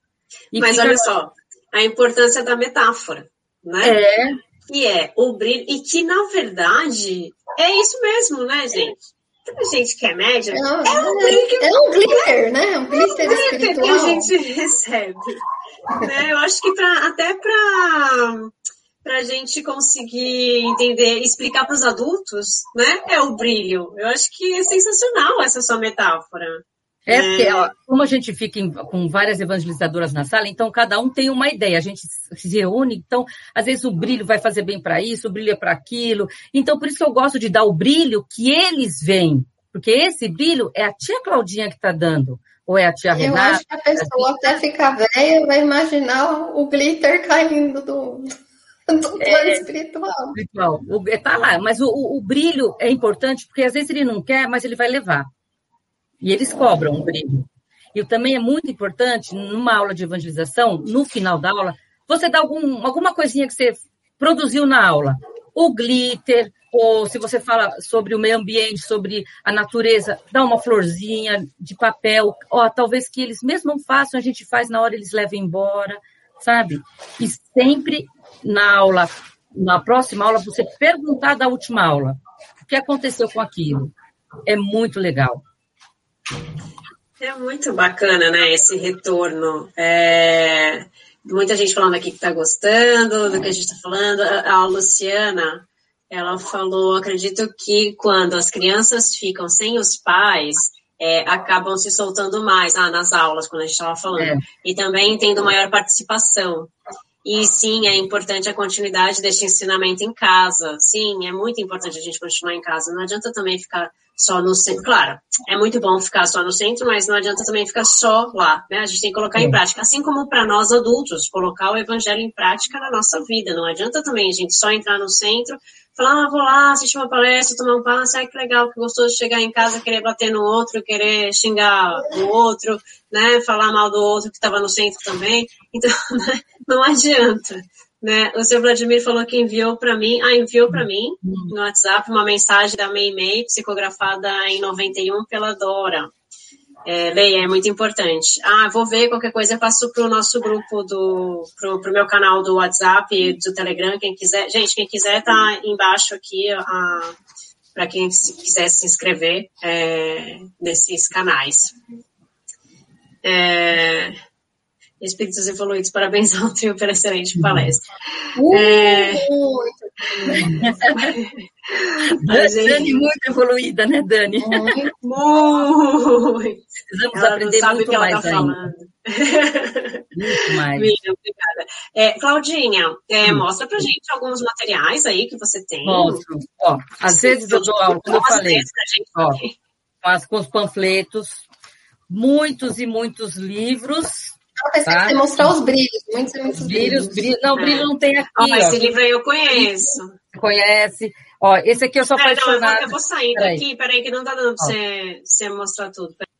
E Mas fica... olha só, a importância da metáfora, né? É. Que é o brilho, e que, na verdade, é isso mesmo, né, gente? Quando a gente quer média, é, é, um glitter, é um glitter, né? É um glitter, é um glitter que a gente recebe. Né? Eu acho que pra, até para para a gente conseguir entender, explicar para os adultos, né? É o brilho. Eu acho que é sensacional essa sua metáfora. É, porque, ó, como a gente fica em, com várias evangelizadoras na sala, então cada um tem uma ideia, a gente se reúne, então às vezes o brilho vai fazer bem para isso, o brilho é para aquilo. Então por isso que eu gosto de dar o brilho que eles veem, porque esse brilho é a tia Claudinha que está dando, ou é a tia Renata. Eu acho que a pessoa até ficar velha vai imaginar o glitter caindo do, do plano é, espiritual. espiritual. Tá lá, mas o, o, o brilho é importante porque às vezes ele não quer, mas ele vai levar. E eles cobram um brilho. E também é muito importante, numa aula de evangelização, no final da aula, você dá algum, alguma coisinha que você produziu na aula. O glitter, ou se você fala sobre o meio ambiente, sobre a natureza, dá uma florzinha de papel, ó, talvez que eles mesmo não façam, a gente faz na hora, eles levam embora, sabe? E sempre na aula, na próxima aula, você perguntar da última aula, o que aconteceu com aquilo. É muito legal. É muito bacana, né, esse retorno. É... Muita gente falando aqui que está gostando do que a gente está falando. A Luciana, ela falou, acredito que quando as crianças ficam sem os pais, é, acabam se soltando mais ah, nas aulas, quando a gente estava falando. É. E também tendo maior participação. E sim, é importante a continuidade deste ensinamento em casa. Sim, é muito importante a gente continuar em casa. Não adianta também ficar só no centro. Claro, é muito bom ficar só no centro, mas não adianta também ficar só lá. Né? A gente tem que colocar em prática. Assim como para nós adultos, colocar o evangelho em prática na nossa vida. Não adianta também a gente só entrar no centro, falar, ah, vou lá, assistir uma palestra, tomar um passe, ai que legal, que gostoso chegar em casa, querer bater no outro, querer xingar o outro, né? Falar mal do outro que estava no centro também. Então, né? não adianta. Né? O seu Vladimir falou que enviou para mim, ah, enviou para mim no WhatsApp uma mensagem da Mei Mei, psicografada em 91 pela Dora. É, Leia, é muito importante. Ah, vou ver qualquer coisa, eu passo para o nosso grupo do, pro, pro meu canal do WhatsApp, do Telegram, quem quiser. Gente, quem quiser tá embaixo aqui, para quem quiser se inscrever é, nesses canais. É, Espíritos evoluídos, parabéns ao trio pela excelente palestra. Uh, é... Dani, muito evoluída, né, Dani? Muito. muito. Precisamos ela aprender sabe muito mais ela tá falando. muito mais. Obrigada. É, Claudinha, é, hum. mostra pra gente alguns materiais aí que você tem. Mostro. Ó, às vezes eu dou aula, como eu falei, ó, com os panfletos, muitos e muitos livros eu tá? mostrar os brilhos, muitos e muitos brilhos. brilhos. Não, brilho não tem aqui. Ah, esse livro aí eu conheço. Conhece. Ó, esse aqui eu sou Pera, apaixonada. Não, eu, vou, eu vou sair peraí. daqui, peraí, que não tá dando pra você, você mostrar tudo. Peraí.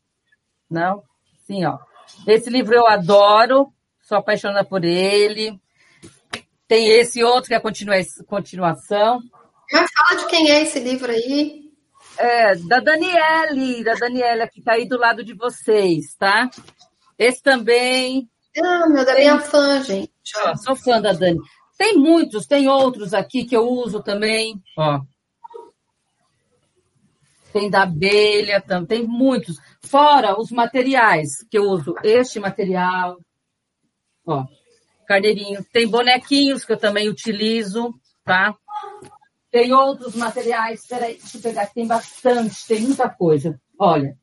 Não? Sim, ó. Esse livro eu adoro, sou apaixonada por ele. Tem esse outro que é a continuação. Mas fala de quem é esse livro aí. É, da Daniele, da Daniela, que está aí do lado de vocês, tá? Esse também. Ah, meu, da tem... minha fã, gente. Ó, sou fã da Dani. Tem muitos, tem outros aqui que eu uso também. Ó. Tem da abelha, tem muitos. Fora os materiais que eu uso. Este material. Ó. Carneirinho. Tem bonequinhos que eu também utilizo, tá? Tem outros materiais. Peraí, deixa eu pegar. Tem bastante, tem muita coisa. Olha,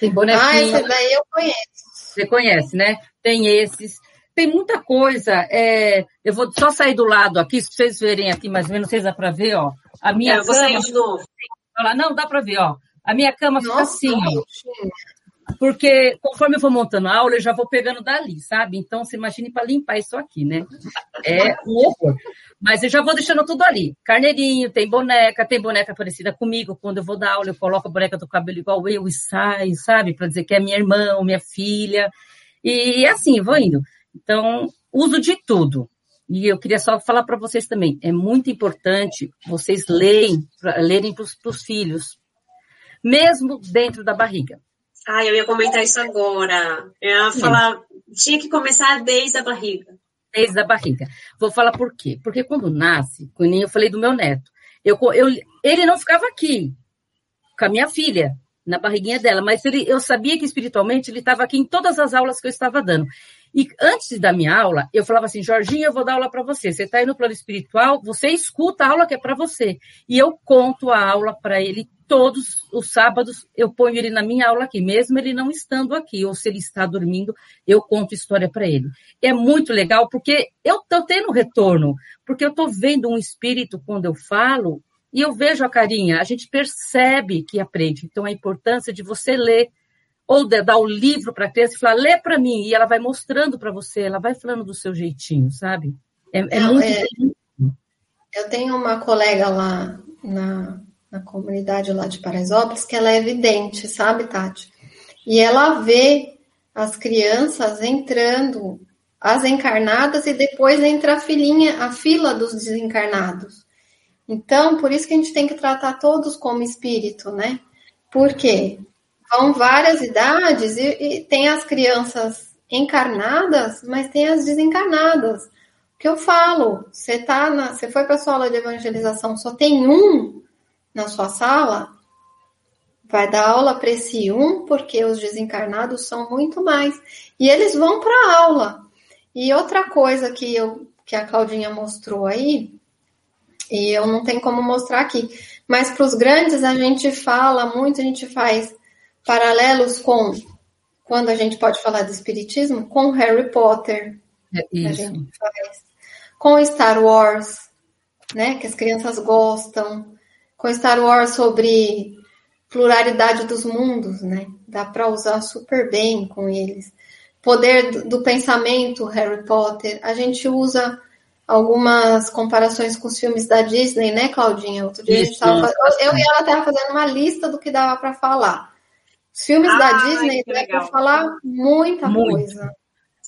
tem bonequinho. Ah, esse daí eu conheço. Você conhece, né? Tem esses. Tem muita coisa. É, eu vou só sair do lado aqui, se vocês verem aqui mais ou menos, vocês dá para ver, ó. A minha é, eu cama. Vou de novo. Não, dá para ver, ó. A minha cama Nossa, fica assim, ó. Porque conforme eu vou montando a aula, eu já vou pegando dali, sabe? Então, você imagine para limpar isso aqui, né? É um horror. Mas eu já vou deixando tudo ali. Carneirinho, tem boneca, tem boneca parecida comigo. Quando eu vou dar aula, eu coloco a boneca do cabelo igual eu e saio, sabe? Para dizer que é minha irmã, minha filha. E assim, vou indo. Então, uso de tudo. E eu queria só falar para vocês também, é muito importante vocês lerem, lerem para os filhos, mesmo dentro da barriga. Ah, eu ia comentar isso agora. Eu ia falar tinha que começar desde a barriga. Desde a barriga. Vou falar por quê? Porque quando nasce, quando eu falei do meu neto, eu, eu, ele não ficava aqui com a minha filha, na barriguinha dela, mas ele, eu sabia que espiritualmente ele estava aqui em todas as aulas que eu estava dando. E antes da minha aula, eu falava assim, Jorginho, eu vou dar aula para você. Você está aí no plano espiritual, você escuta a aula que é para você. E eu conto a aula para ele todos os sábados, eu ponho ele na minha aula aqui, mesmo ele não estando aqui, ou se ele está dormindo, eu conto história para ele. É muito legal, porque eu estou tendo retorno, porque eu estou vendo um espírito quando eu falo, e eu vejo a carinha, a gente percebe que aprende. Então, a importância de você ler ou dar o livro para a criança e falar, lê para mim, e ela vai mostrando para você, ela vai falando do seu jeitinho, sabe? É, é Não, muito. É... Eu tenho uma colega lá na, na comunidade lá de Paraisópolis que ela é evidente, sabe, Tati? E ela vê as crianças entrando, as encarnadas, e depois entra a filinha, a fila dos desencarnados. Então, por isso que a gente tem que tratar todos como espírito, né? Por quê? Vão várias idades e, e tem as crianças encarnadas, mas tem as desencarnadas. O que eu falo, você tá na, você foi para sua aula de evangelização, só tem um na sua sala, vai dar aula para esse um, porque os desencarnados são muito mais. E eles vão para aula. E outra coisa que, eu, que a Claudinha mostrou aí, e eu não tenho como mostrar aqui, mas para os grandes a gente fala muito, a gente faz paralelos com quando a gente pode falar de espiritismo, com Harry Potter. É isso. A gente faz, com Star Wars, né? Que as crianças gostam. Com Star Wars sobre pluralidade dos mundos, né? Dá para usar super bem com eles. Poder do pensamento, Harry Potter. A gente usa algumas comparações com os filmes da Disney, né, Claudinha? Outro dia Isso, a gente tava, eu, eu e ela tava fazendo uma lista do que dava para falar. Os filmes ah, da Disney dá para falar muita Muito. coisa.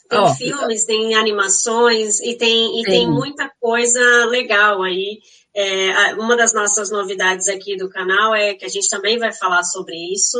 Tem oh, filmes, tem animações e tem, e tem muita coisa legal aí. É, uma das nossas novidades aqui do canal é que a gente também vai falar sobre isso.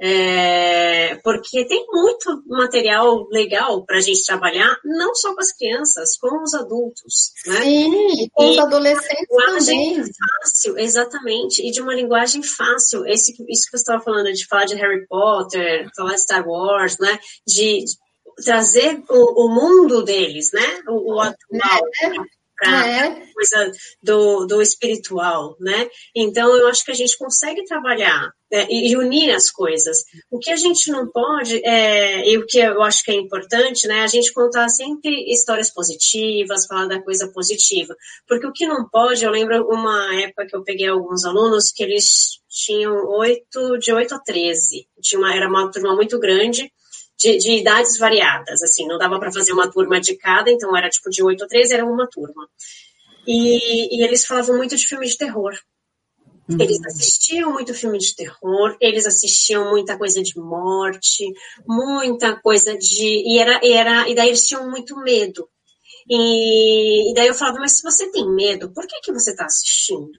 É, porque tem muito material legal para a gente trabalhar, não só com as crianças, com os adultos. Né? Sim, com os adolescentes linguagem também. fácil, exatamente, e de uma linguagem fácil. Esse, isso que você estava falando, de falar de Harry Potter, falar de Star Wars, né? de, de trazer o, o, mundo deles, né? O, o atual. É para é. coisa do, do espiritual, né? Então eu acho que a gente consegue trabalhar né, e unir as coisas. O que a gente não pode, é, e o que eu acho que é importante, né? A gente contar sempre histórias positivas, falar da coisa positiva. Porque o que não pode, eu lembro uma época que eu peguei alguns alunos que eles tinham oito, de 8 a 13. Tinha uma, era uma turma muito grande de, de idades variadas, assim, não dava para fazer uma turma de cada, então era tipo de 8 a 13, era uma turma. E, e eles falavam muito de filme de terror. Uhum. Eles assistiam muito filme de terror, eles assistiam muita coisa de morte, muita coisa de. E, era, era, e daí eles tinham muito medo. E, e daí eu falava, mas se você tem medo, por que, que você está assistindo?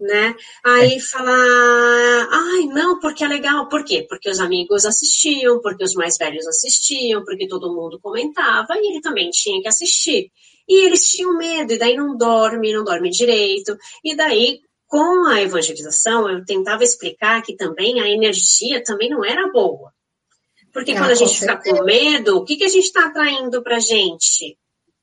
Né? Aí é. falar, ai, não, porque é legal. Por quê? Porque os amigos assistiam, porque os mais velhos assistiam, porque todo mundo comentava e ele também tinha que assistir. E eles tinham medo, e daí não dorme, não dorme direito. E daí, com a evangelização, eu tentava explicar que também a energia também não era boa. Porque ah, quando a gente fica com medo, o que, que a gente está atraindo pra gente?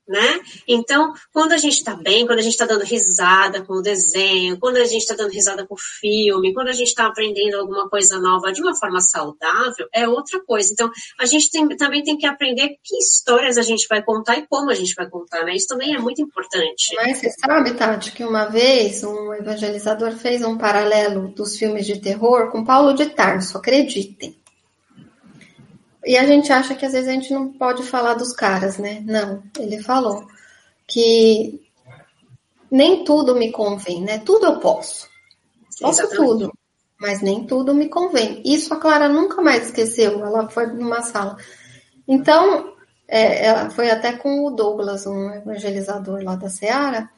Né? Então, quando a gente está bem, quando a gente está dando risada com o desenho, quando a gente está dando risada com o filme, quando a gente está aprendendo alguma coisa nova de uma forma saudável, é outra coisa. Então, a gente tem, também tem que aprender que histórias a gente vai contar e como a gente vai contar, né? Isso também é muito importante. Mas você sabe, Tati, que uma vez um evangelizador fez um paralelo dos filmes de terror com Paulo de Tarso, acreditem. E a gente acha que às vezes a gente não pode falar dos caras, né? Não, ele falou que nem tudo me convém, né? Tudo eu posso. Posso Exatamente. tudo, mas nem tudo me convém. Isso a Clara nunca mais esqueceu. Ela foi numa sala. Então, é, ela foi até com o Douglas, um evangelizador lá da Seara,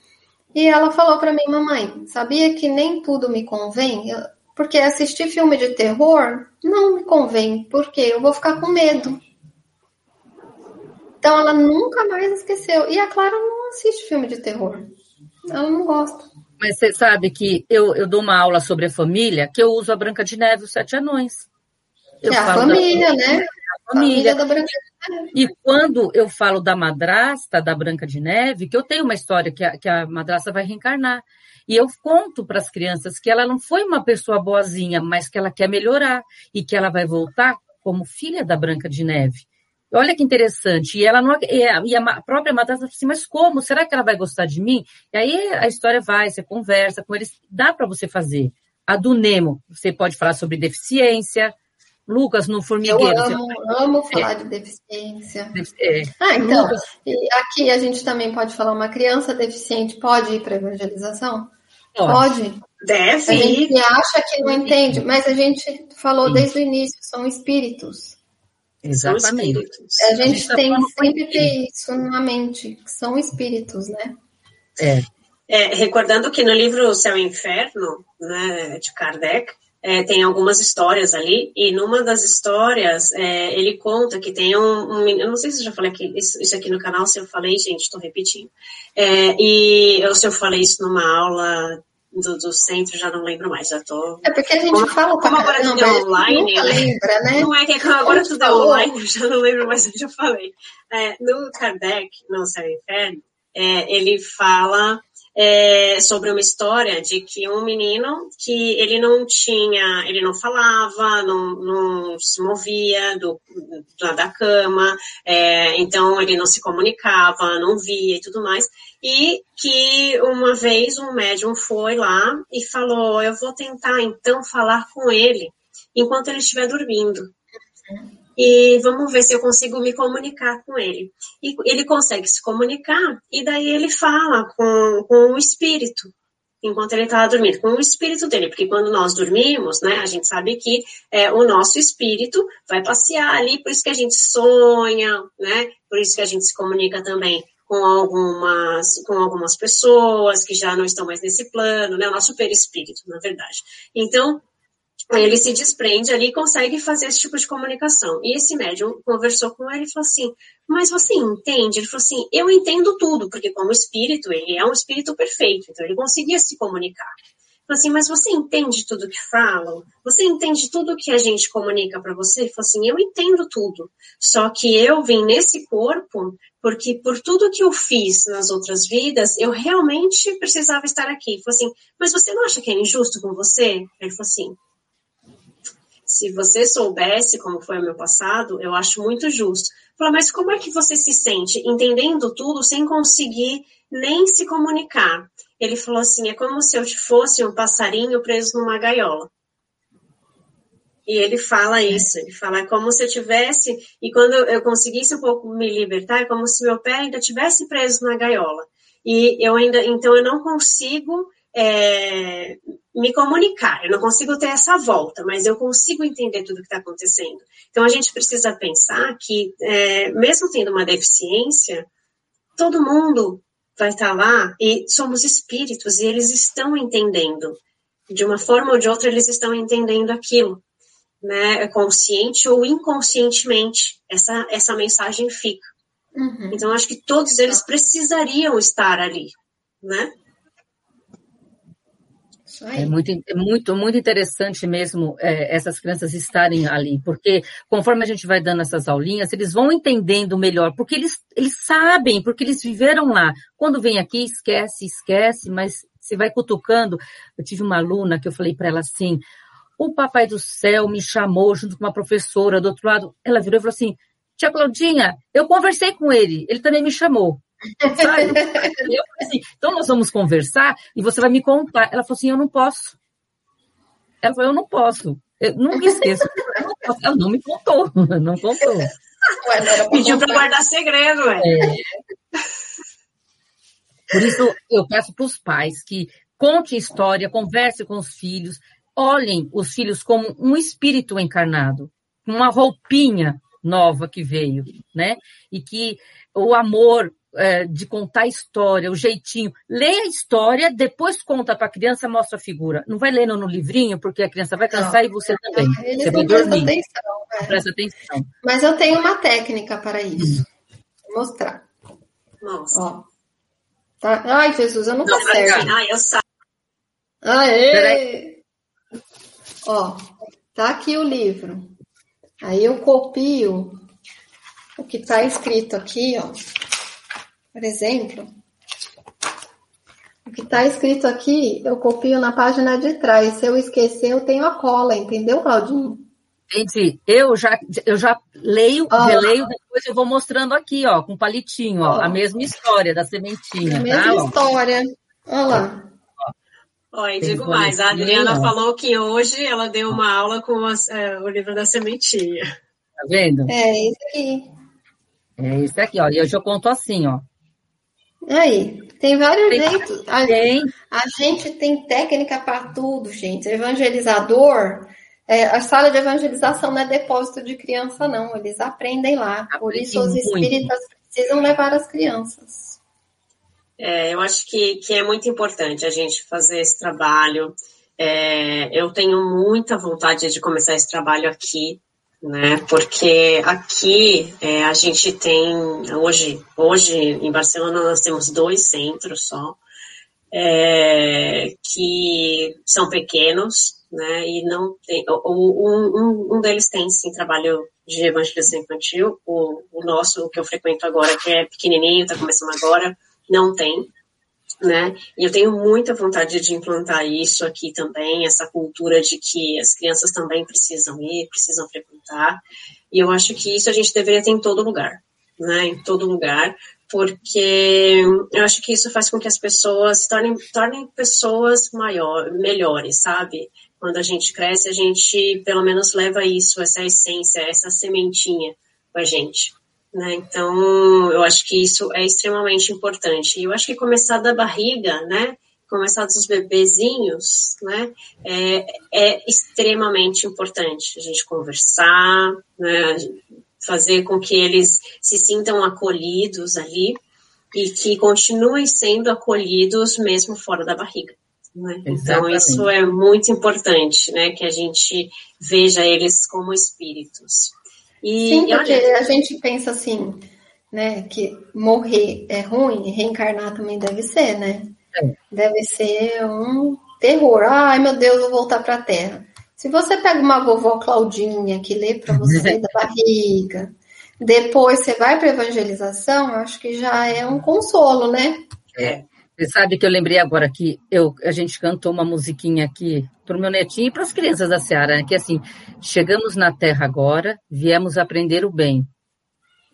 e ela falou para mim, mamãe, sabia que nem tudo me convém? Eu, porque assistir filme de terror não me convém, porque eu vou ficar com medo. Então ela nunca mais esqueceu. E a Clara não assiste filme de terror. Ela não gosta. Mas você sabe que eu, eu dou uma aula sobre a família, que eu uso a Branca de Neve e os Sete Anões. Eu é a família, da... né? A família. família da Branca de Neve. E quando eu falo da madrasta da Branca de Neve, que eu tenho uma história que a, que a madrasta vai reencarnar. E eu conto para as crianças que ela não foi uma pessoa boazinha, mas que ela quer melhorar e que ela vai voltar como filha da Branca de Neve. Olha que interessante. E ela não, e a própria madrasta falou assim, mas como? Será que ela vai gostar de mim? E aí a história vai, você conversa com eles, dá para você fazer. A do Nemo, você pode falar sobre deficiência. Lucas, no formigueiro. Eu amo, você... amo falar é. de deficiência. É. Ah, então, Lucas... aqui a gente também pode falar, uma criança deficiente pode ir para evangelização? Pode. Deve. A gente acha que não entende, mas a gente falou desde o início, são espíritos. Exatamente. A gente, a gente tá tem que sempre ter isso na mente, que são espíritos, né? É. é. recordando que no livro Céu e Inferno, né, de Kardec, é, tem algumas histórias ali, e numa das histórias é, ele conta que tem um, um, Eu não sei se eu já falei aqui, isso, isso aqui no canal, se eu falei, gente, estou repetindo. É, e eu, se eu falei isso numa aula do, do, centro, já não lembro mais, já tô... É porque a gente como, fala Como agora tudo é online, né? lembra, né? Não é que agora tudo é online, já não lembro mais o que eu falei. É, no Kardec, no Céu e Inferno, é, ele fala é, sobre uma história de que um menino que ele não tinha, ele não falava, não, não se movia do, do da cama, é, então ele não se comunicava, não via e tudo mais, e que uma vez um médium foi lá e falou, eu vou tentar então falar com ele enquanto ele estiver dormindo e vamos ver se eu consigo me comunicar com ele. E ele consegue se comunicar, e daí ele fala com, com o espírito, enquanto ele estava dormindo, com o espírito dele, porque quando nós dormimos, né, a gente sabe que é, o nosso espírito vai passear ali, por isso que a gente sonha, né, por isso que a gente se comunica também com algumas, com algumas pessoas que já não estão mais nesse plano, né, o nosso perispírito, na verdade. Então, ele se desprende ali e consegue fazer esse tipo de comunicação. E esse médium conversou com ele e falou assim: Mas você entende? Ele falou assim: Eu entendo tudo, porque, como espírito, ele é um espírito perfeito, então ele conseguia se comunicar. Falou assim, mas você entende tudo que falam? Você entende tudo que a gente comunica para você? Ele falou assim, eu entendo tudo. Só que eu vim nesse corpo porque por tudo que eu fiz nas outras vidas, eu realmente precisava estar aqui. Ele falou assim, mas você não acha que é injusto com você? Ele falou assim, se você soubesse como foi o meu passado, eu acho muito justo. Falou, mas como é que você se sente entendendo tudo sem conseguir nem se comunicar? Ele falou assim: é como se eu fosse um passarinho preso numa gaiola. E ele fala isso, ele fala é como se eu tivesse, e quando eu conseguisse um pouco me libertar, é como se meu pé ainda tivesse preso na gaiola. E eu ainda, então eu não consigo é, me comunicar. Eu não consigo ter essa volta, mas eu consigo entender tudo que está acontecendo. Então a gente precisa pensar que, é, mesmo tendo uma deficiência, todo mundo vai estar tá lá e somos espíritos e eles estão entendendo. De uma forma ou de outra, eles estão entendendo aquilo, né? Consciente ou inconscientemente, essa, essa mensagem fica. Uhum. Então, acho que todos eles precisariam estar ali, né? É muito, é muito, muito interessante mesmo é, essas crianças estarem ali, porque conforme a gente vai dando essas aulinhas, eles vão entendendo melhor, porque eles, eles sabem, porque eles viveram lá. Quando vem aqui, esquece, esquece, mas se vai cutucando. Eu tive uma aluna que eu falei para ela assim: o papai do céu me chamou junto com uma professora do outro lado. Ela virou e falou assim: Tia Claudinha, eu conversei com ele, ele também me chamou. eu assim, então nós vamos conversar e você vai me contar. Ela falou assim, eu não posso. Ela falou, eu não posso. Eu nunca esqueço. Não Ela não me contou, não contou. Pediu para guardar segredo, ué. É. Por isso, eu peço para os pais que conte história, converse com os filhos, olhem os filhos como um espírito encarnado, uma roupinha nova que veio, né? E que o amor é, de contar a história, o jeitinho. Lê a história, depois conta para a criança, mostra a figura. Não vai lendo no livrinho, porque a criança vai cansar não, e você também. Eles você vai dormir. Atenção, né? Presta atenção. Mas eu tenho uma técnica para isso. Vou mostrar. Nossa. Ó. Tá? Ai, Jesus, eu não, não conservo. Ai, eu saio. Aê! Ó, tá aqui o livro. Aí eu copio o que tá escrito aqui, ó. Por exemplo, o que tá escrito aqui, eu copio na página de trás. Se eu esquecer, eu tenho a cola, entendeu, Claudinho? Entendi. Eu já, eu já leio, releio, depois eu vou mostrando aqui, ó, com palitinho, ó, ó, a mesma história da sementinha. A mesma tá, história. Olha lá. Olha, digo mais, a Adriana falou que hoje ela deu uma aula com as, é, o livro da sementinha. Tá vendo? É isso aqui. É isso aqui, ó. E hoje eu conto assim, ó. Aí, tem vários tem, jeitos. A, tem. a gente tem técnica para tudo, gente. Evangelizador, é, a sala de evangelização não é depósito de criança, não. Eles aprendem lá. Por isso, os espíritas precisam levar as crianças. É, eu acho que, que é muito importante a gente fazer esse trabalho. É, eu tenho muita vontade de começar esse trabalho aqui, né? Porque aqui é, a gente tem hoje, hoje em Barcelona nós temos dois centros só é, que são pequenos, né? E não tem, um, um, um deles tem sim trabalho de evangelização infantil, o, o nosso, o que eu frequento agora, que é pequenininho, está começando agora não tem, né? E eu tenho muita vontade de implantar isso aqui também, essa cultura de que as crianças também precisam ir, precisam frequentar. E eu acho que isso a gente deveria ter em todo lugar, né? Em todo lugar, porque eu acho que isso faz com que as pessoas se tornem, tornem pessoas maior, melhores, sabe? Quando a gente cresce, a gente pelo menos leva isso, essa essência, essa sementinha com a gente. Né? Então, eu acho que isso é extremamente importante. E eu acho que começar da barriga, né? Começar dos bebezinhos, né? É, é extremamente importante a gente conversar, né? Fazer com que eles se sintam acolhidos ali e que continuem sendo acolhidos mesmo fora da barriga. Né? Então, isso é muito importante, né? Que a gente veja eles como espíritos. E, Sim, porque a gente pensa assim, né, que morrer é ruim, reencarnar também deve ser, né? É. Deve ser um terror. Ai, meu Deus, vou voltar para a Terra. Se você pega uma vovó Claudinha que lê para você da barriga, depois você vai para evangelização, acho que já é um consolo, né? É. Você sabe que eu lembrei agora que eu, a gente cantou uma musiquinha aqui para o meu netinho e para as crianças da Seara, né? que assim, chegamos na Terra agora, viemos aprender o bem.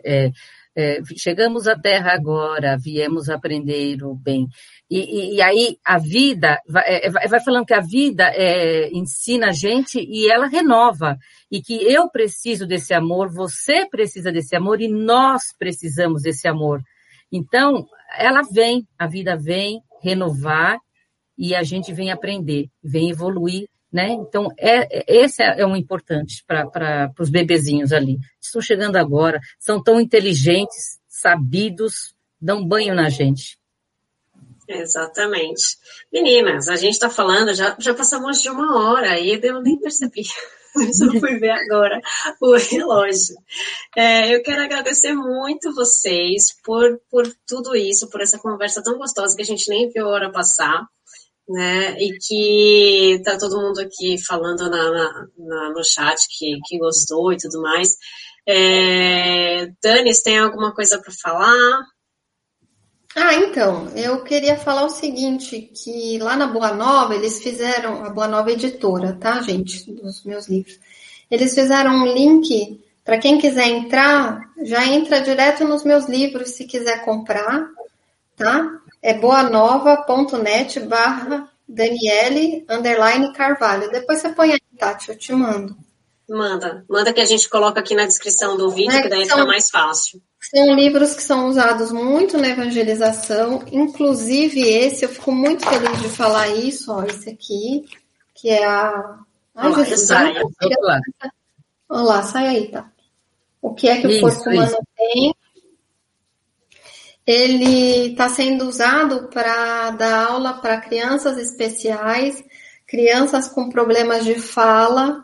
É, é, chegamos à Terra agora, viemos aprender o bem. E, e, e aí a vida, vai, é, vai, falando que a vida é, ensina a gente e ela renova. E que eu preciso desse amor, você precisa desse amor e nós precisamos desse amor. Então, ela vem, a vida vem renovar e a gente vem aprender, vem evoluir, né? Então, é, é esse é um importante para os bebezinhos ali. Estão chegando agora, são tão inteligentes, sabidos, dão banho na gente. Exatamente. Meninas, a gente está falando, já, já passamos de uma hora e eu nem percebi. Só fui ver agora o relógio. É, eu quero agradecer muito vocês por, por tudo isso, por essa conversa tão gostosa que a gente nem viu a hora passar. Né, e que tá todo mundo aqui falando na, na, na no chat que, que gostou e tudo mais. É, Dani, você tem alguma coisa para falar? Ah, então, eu queria falar o seguinte, que lá na Boa Nova eles fizeram, a Boa Nova Editora, tá, gente, dos meus livros. Eles fizeram um link para quem quiser entrar, já entra direto nos meus livros se quiser comprar, tá? É boanova.net barra Daniele underline Carvalho. Depois você põe aí, Tati, eu te mando. Manda, manda que a gente coloca aqui na descrição do vídeo, é, que daí são, fica mais fácil. São livros que são usados muito na evangelização, inclusive esse, eu fico muito feliz de falar isso, ó, esse aqui, que é a. Ai, Olá, Jesus, sai. Olha lá, sai aí, tá? O que é que isso, o corpo humano isso. tem? Ele está sendo usado para dar aula para crianças especiais, crianças com problemas de fala,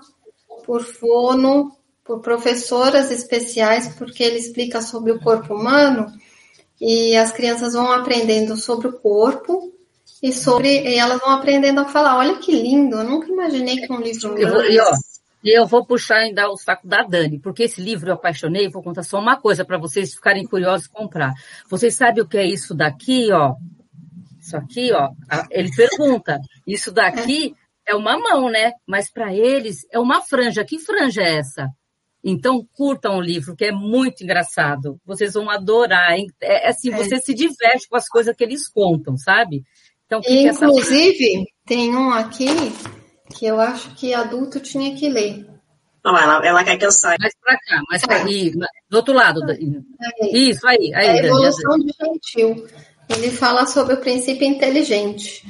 por fono, por professoras especiais, porque ele explica sobre o corpo humano e as crianças vão aprendendo sobre o corpo e sobre e elas vão aprendendo a falar. Olha que lindo! Eu nunca imaginei que um livro eu, e, ó, e eu vou puxar ainda o saco da Dani, porque esse livro eu apaixonei. Vou contar só uma coisa para vocês ficarem curiosos e comprar. Vocês sabem o que é isso daqui, ó? Isso aqui, ó. Ele pergunta. Isso daqui é uma mão, né? Mas para eles é uma franja. Que franja é essa? Então, curtam o livro, que é muito engraçado. Vocês vão adorar. É, é assim, é. você se diverte com as coisas que eles contam, sabe? Então, Inclusive, essa... tem um aqui que eu acho que adulto tinha que ler. Não, ela, ela quer que eu saia. Mais para cá, mais para aí, do outro lado. Isso, aí. aí a evolução de gentil. Ele fala sobre o princípio inteligente.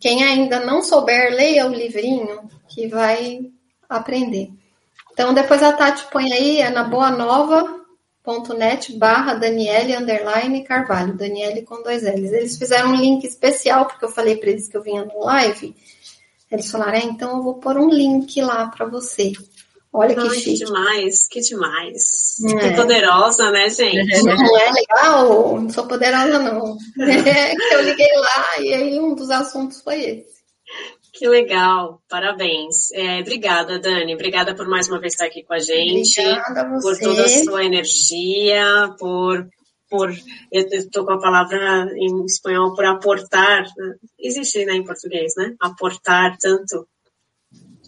Quem ainda não souber, leia o livrinho que vai aprender. Então, depois a Tati põe aí, é na boanova.net barra Daniele underline Carvalho, Daniele com dois L's. Eles fizeram um link especial, porque eu falei para eles que eu vinha no live. Eles falaram, é, então eu vou pôr um link lá para você. Olha que Ai, chique. Que demais, que demais. É. Que poderosa, né, gente? Não é legal? Não sou poderosa, não. É que eu liguei lá e aí um dos assuntos foi esse. Que legal, parabéns. É, obrigada, Dani. Obrigada por mais uma vez estar aqui com a gente. Obrigada a você. Por toda a sua energia, por. por eu estou com a palavra em espanhol, por aportar. Existe né, em português, né? Aportar tanto.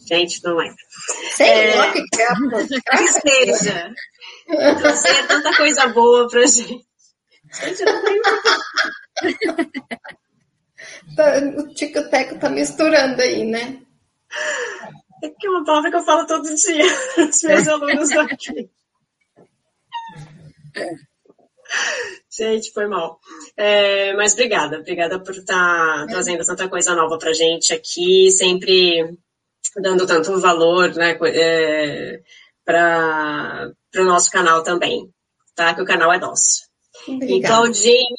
Gente, não é. Sei é, lá que é Que seja. Trazer tanta coisa boa pra gente. Gente, eu não tenho. Tá, o tico-teco tá misturando aí, né? É que é uma palavra que eu falo todo dia os meus alunos aqui. Gente, foi mal. É, mas obrigada, obrigada por estar tá trazendo tanta coisa nova pra gente aqui, sempre dando tanto valor né, é, para o nosso canal também, tá? Que o canal é nosso. Obrigada. E Claudinho,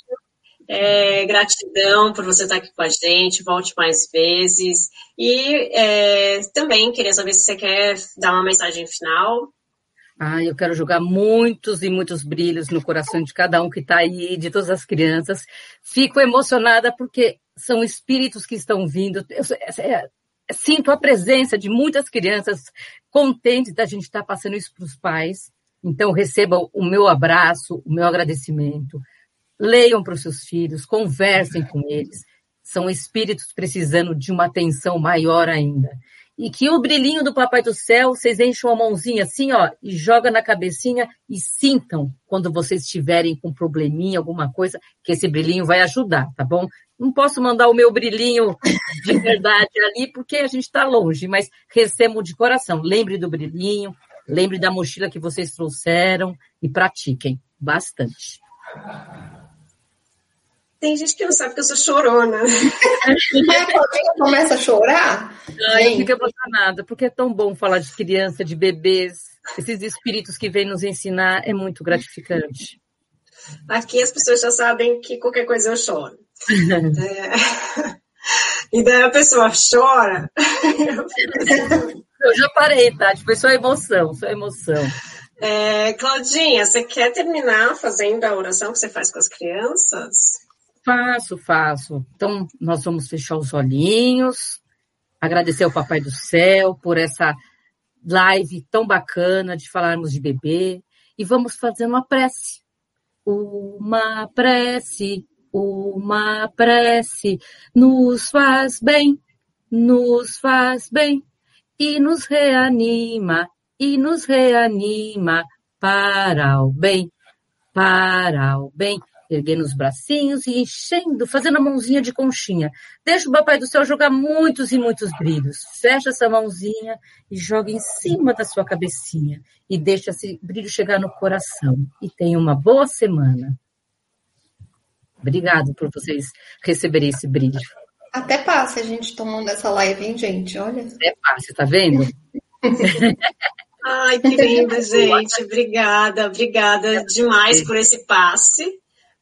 é, gratidão por você estar aqui com a gente, volte mais vezes. E é, também queria saber se você quer dar uma mensagem final. Ah, eu quero jogar muitos e muitos brilhos no coração de cada um que está aí, de todas as crianças. Fico emocionada porque são espíritos que estão vindo. Eu, é, sinto a presença de muitas crianças contentes da gente estar tá passando isso para os pais. Então, recebam o meu abraço, o meu agradecimento leiam para os seus filhos, conversem com eles. São espíritos precisando de uma atenção maior ainda. E que o brilhinho do Papai do Céu, vocês enchem a mãozinha assim, ó, e joga na cabecinha e sintam quando vocês estiverem com probleminha, alguma coisa, que esse brilhinho vai ajudar, tá bom? Não posso mandar o meu brilhinho de verdade ali, porque a gente está longe, mas recebam de coração. Lembre do brilhinho, lembre da mochila que vocês trouxeram e pratiquem bastante. Tem gente que não sabe que eu sou chorona. começa a chorar? Não, eu fico emocionada, porque é tão bom falar de criança, de bebês, esses espíritos que vêm nos ensinar, é muito gratificante. Aqui as pessoas já sabem que qualquer coisa eu choro. é... E daí a pessoa chora. eu já parei, tá? Foi só emoção, só emoção. É, Claudinha, você quer terminar fazendo a oração que você faz com as crianças? Faço, faço. Então, nós vamos fechar os olhinhos, agradecer ao Papai do Céu por essa live tão bacana de falarmos de bebê e vamos fazer uma prece. Uma prece, uma prece nos faz bem, nos faz bem e nos reanima, e nos reanima para o bem, para o bem erguendo os bracinhos e enchendo, fazendo a mãozinha de conchinha. Deixa o Papai do Céu jogar muitos e muitos brilhos. Fecha essa mãozinha e joga em cima da sua cabecinha. E deixa esse brilho chegar no coração. E tenha uma boa semana. Obrigado por vocês receberem esse brilho. Até passa a gente tomando essa live, hein, gente? Olha. Até passa, tá vendo? Ai, que lindo, gente. Obrigada, obrigada demais por esse passe.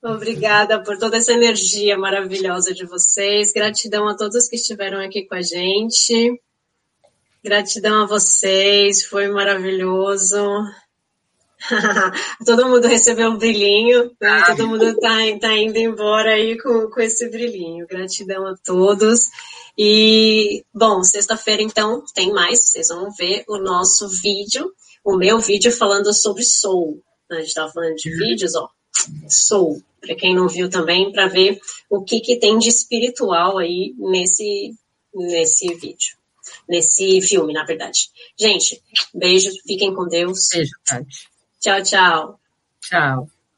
Obrigada por toda essa energia maravilhosa de vocês. Gratidão a todos que estiveram aqui com a gente. Gratidão a vocês, foi maravilhoso. Todo mundo recebeu um brilhinho, né? todo mundo está tá indo embora aí com, com esse brilhinho. Gratidão a todos. E, bom, sexta-feira então tem mais, vocês vão ver o nosso vídeo, o meu vídeo falando sobre Soul. A gente estava falando de vídeos, ó, Soul, para quem não viu também, para ver o que, que tem de espiritual aí nesse, nesse vídeo, nesse filme, na verdade. Gente, beijo, fiquem com Deus. Beijo, Tati. Tchau, tchau. Tchau.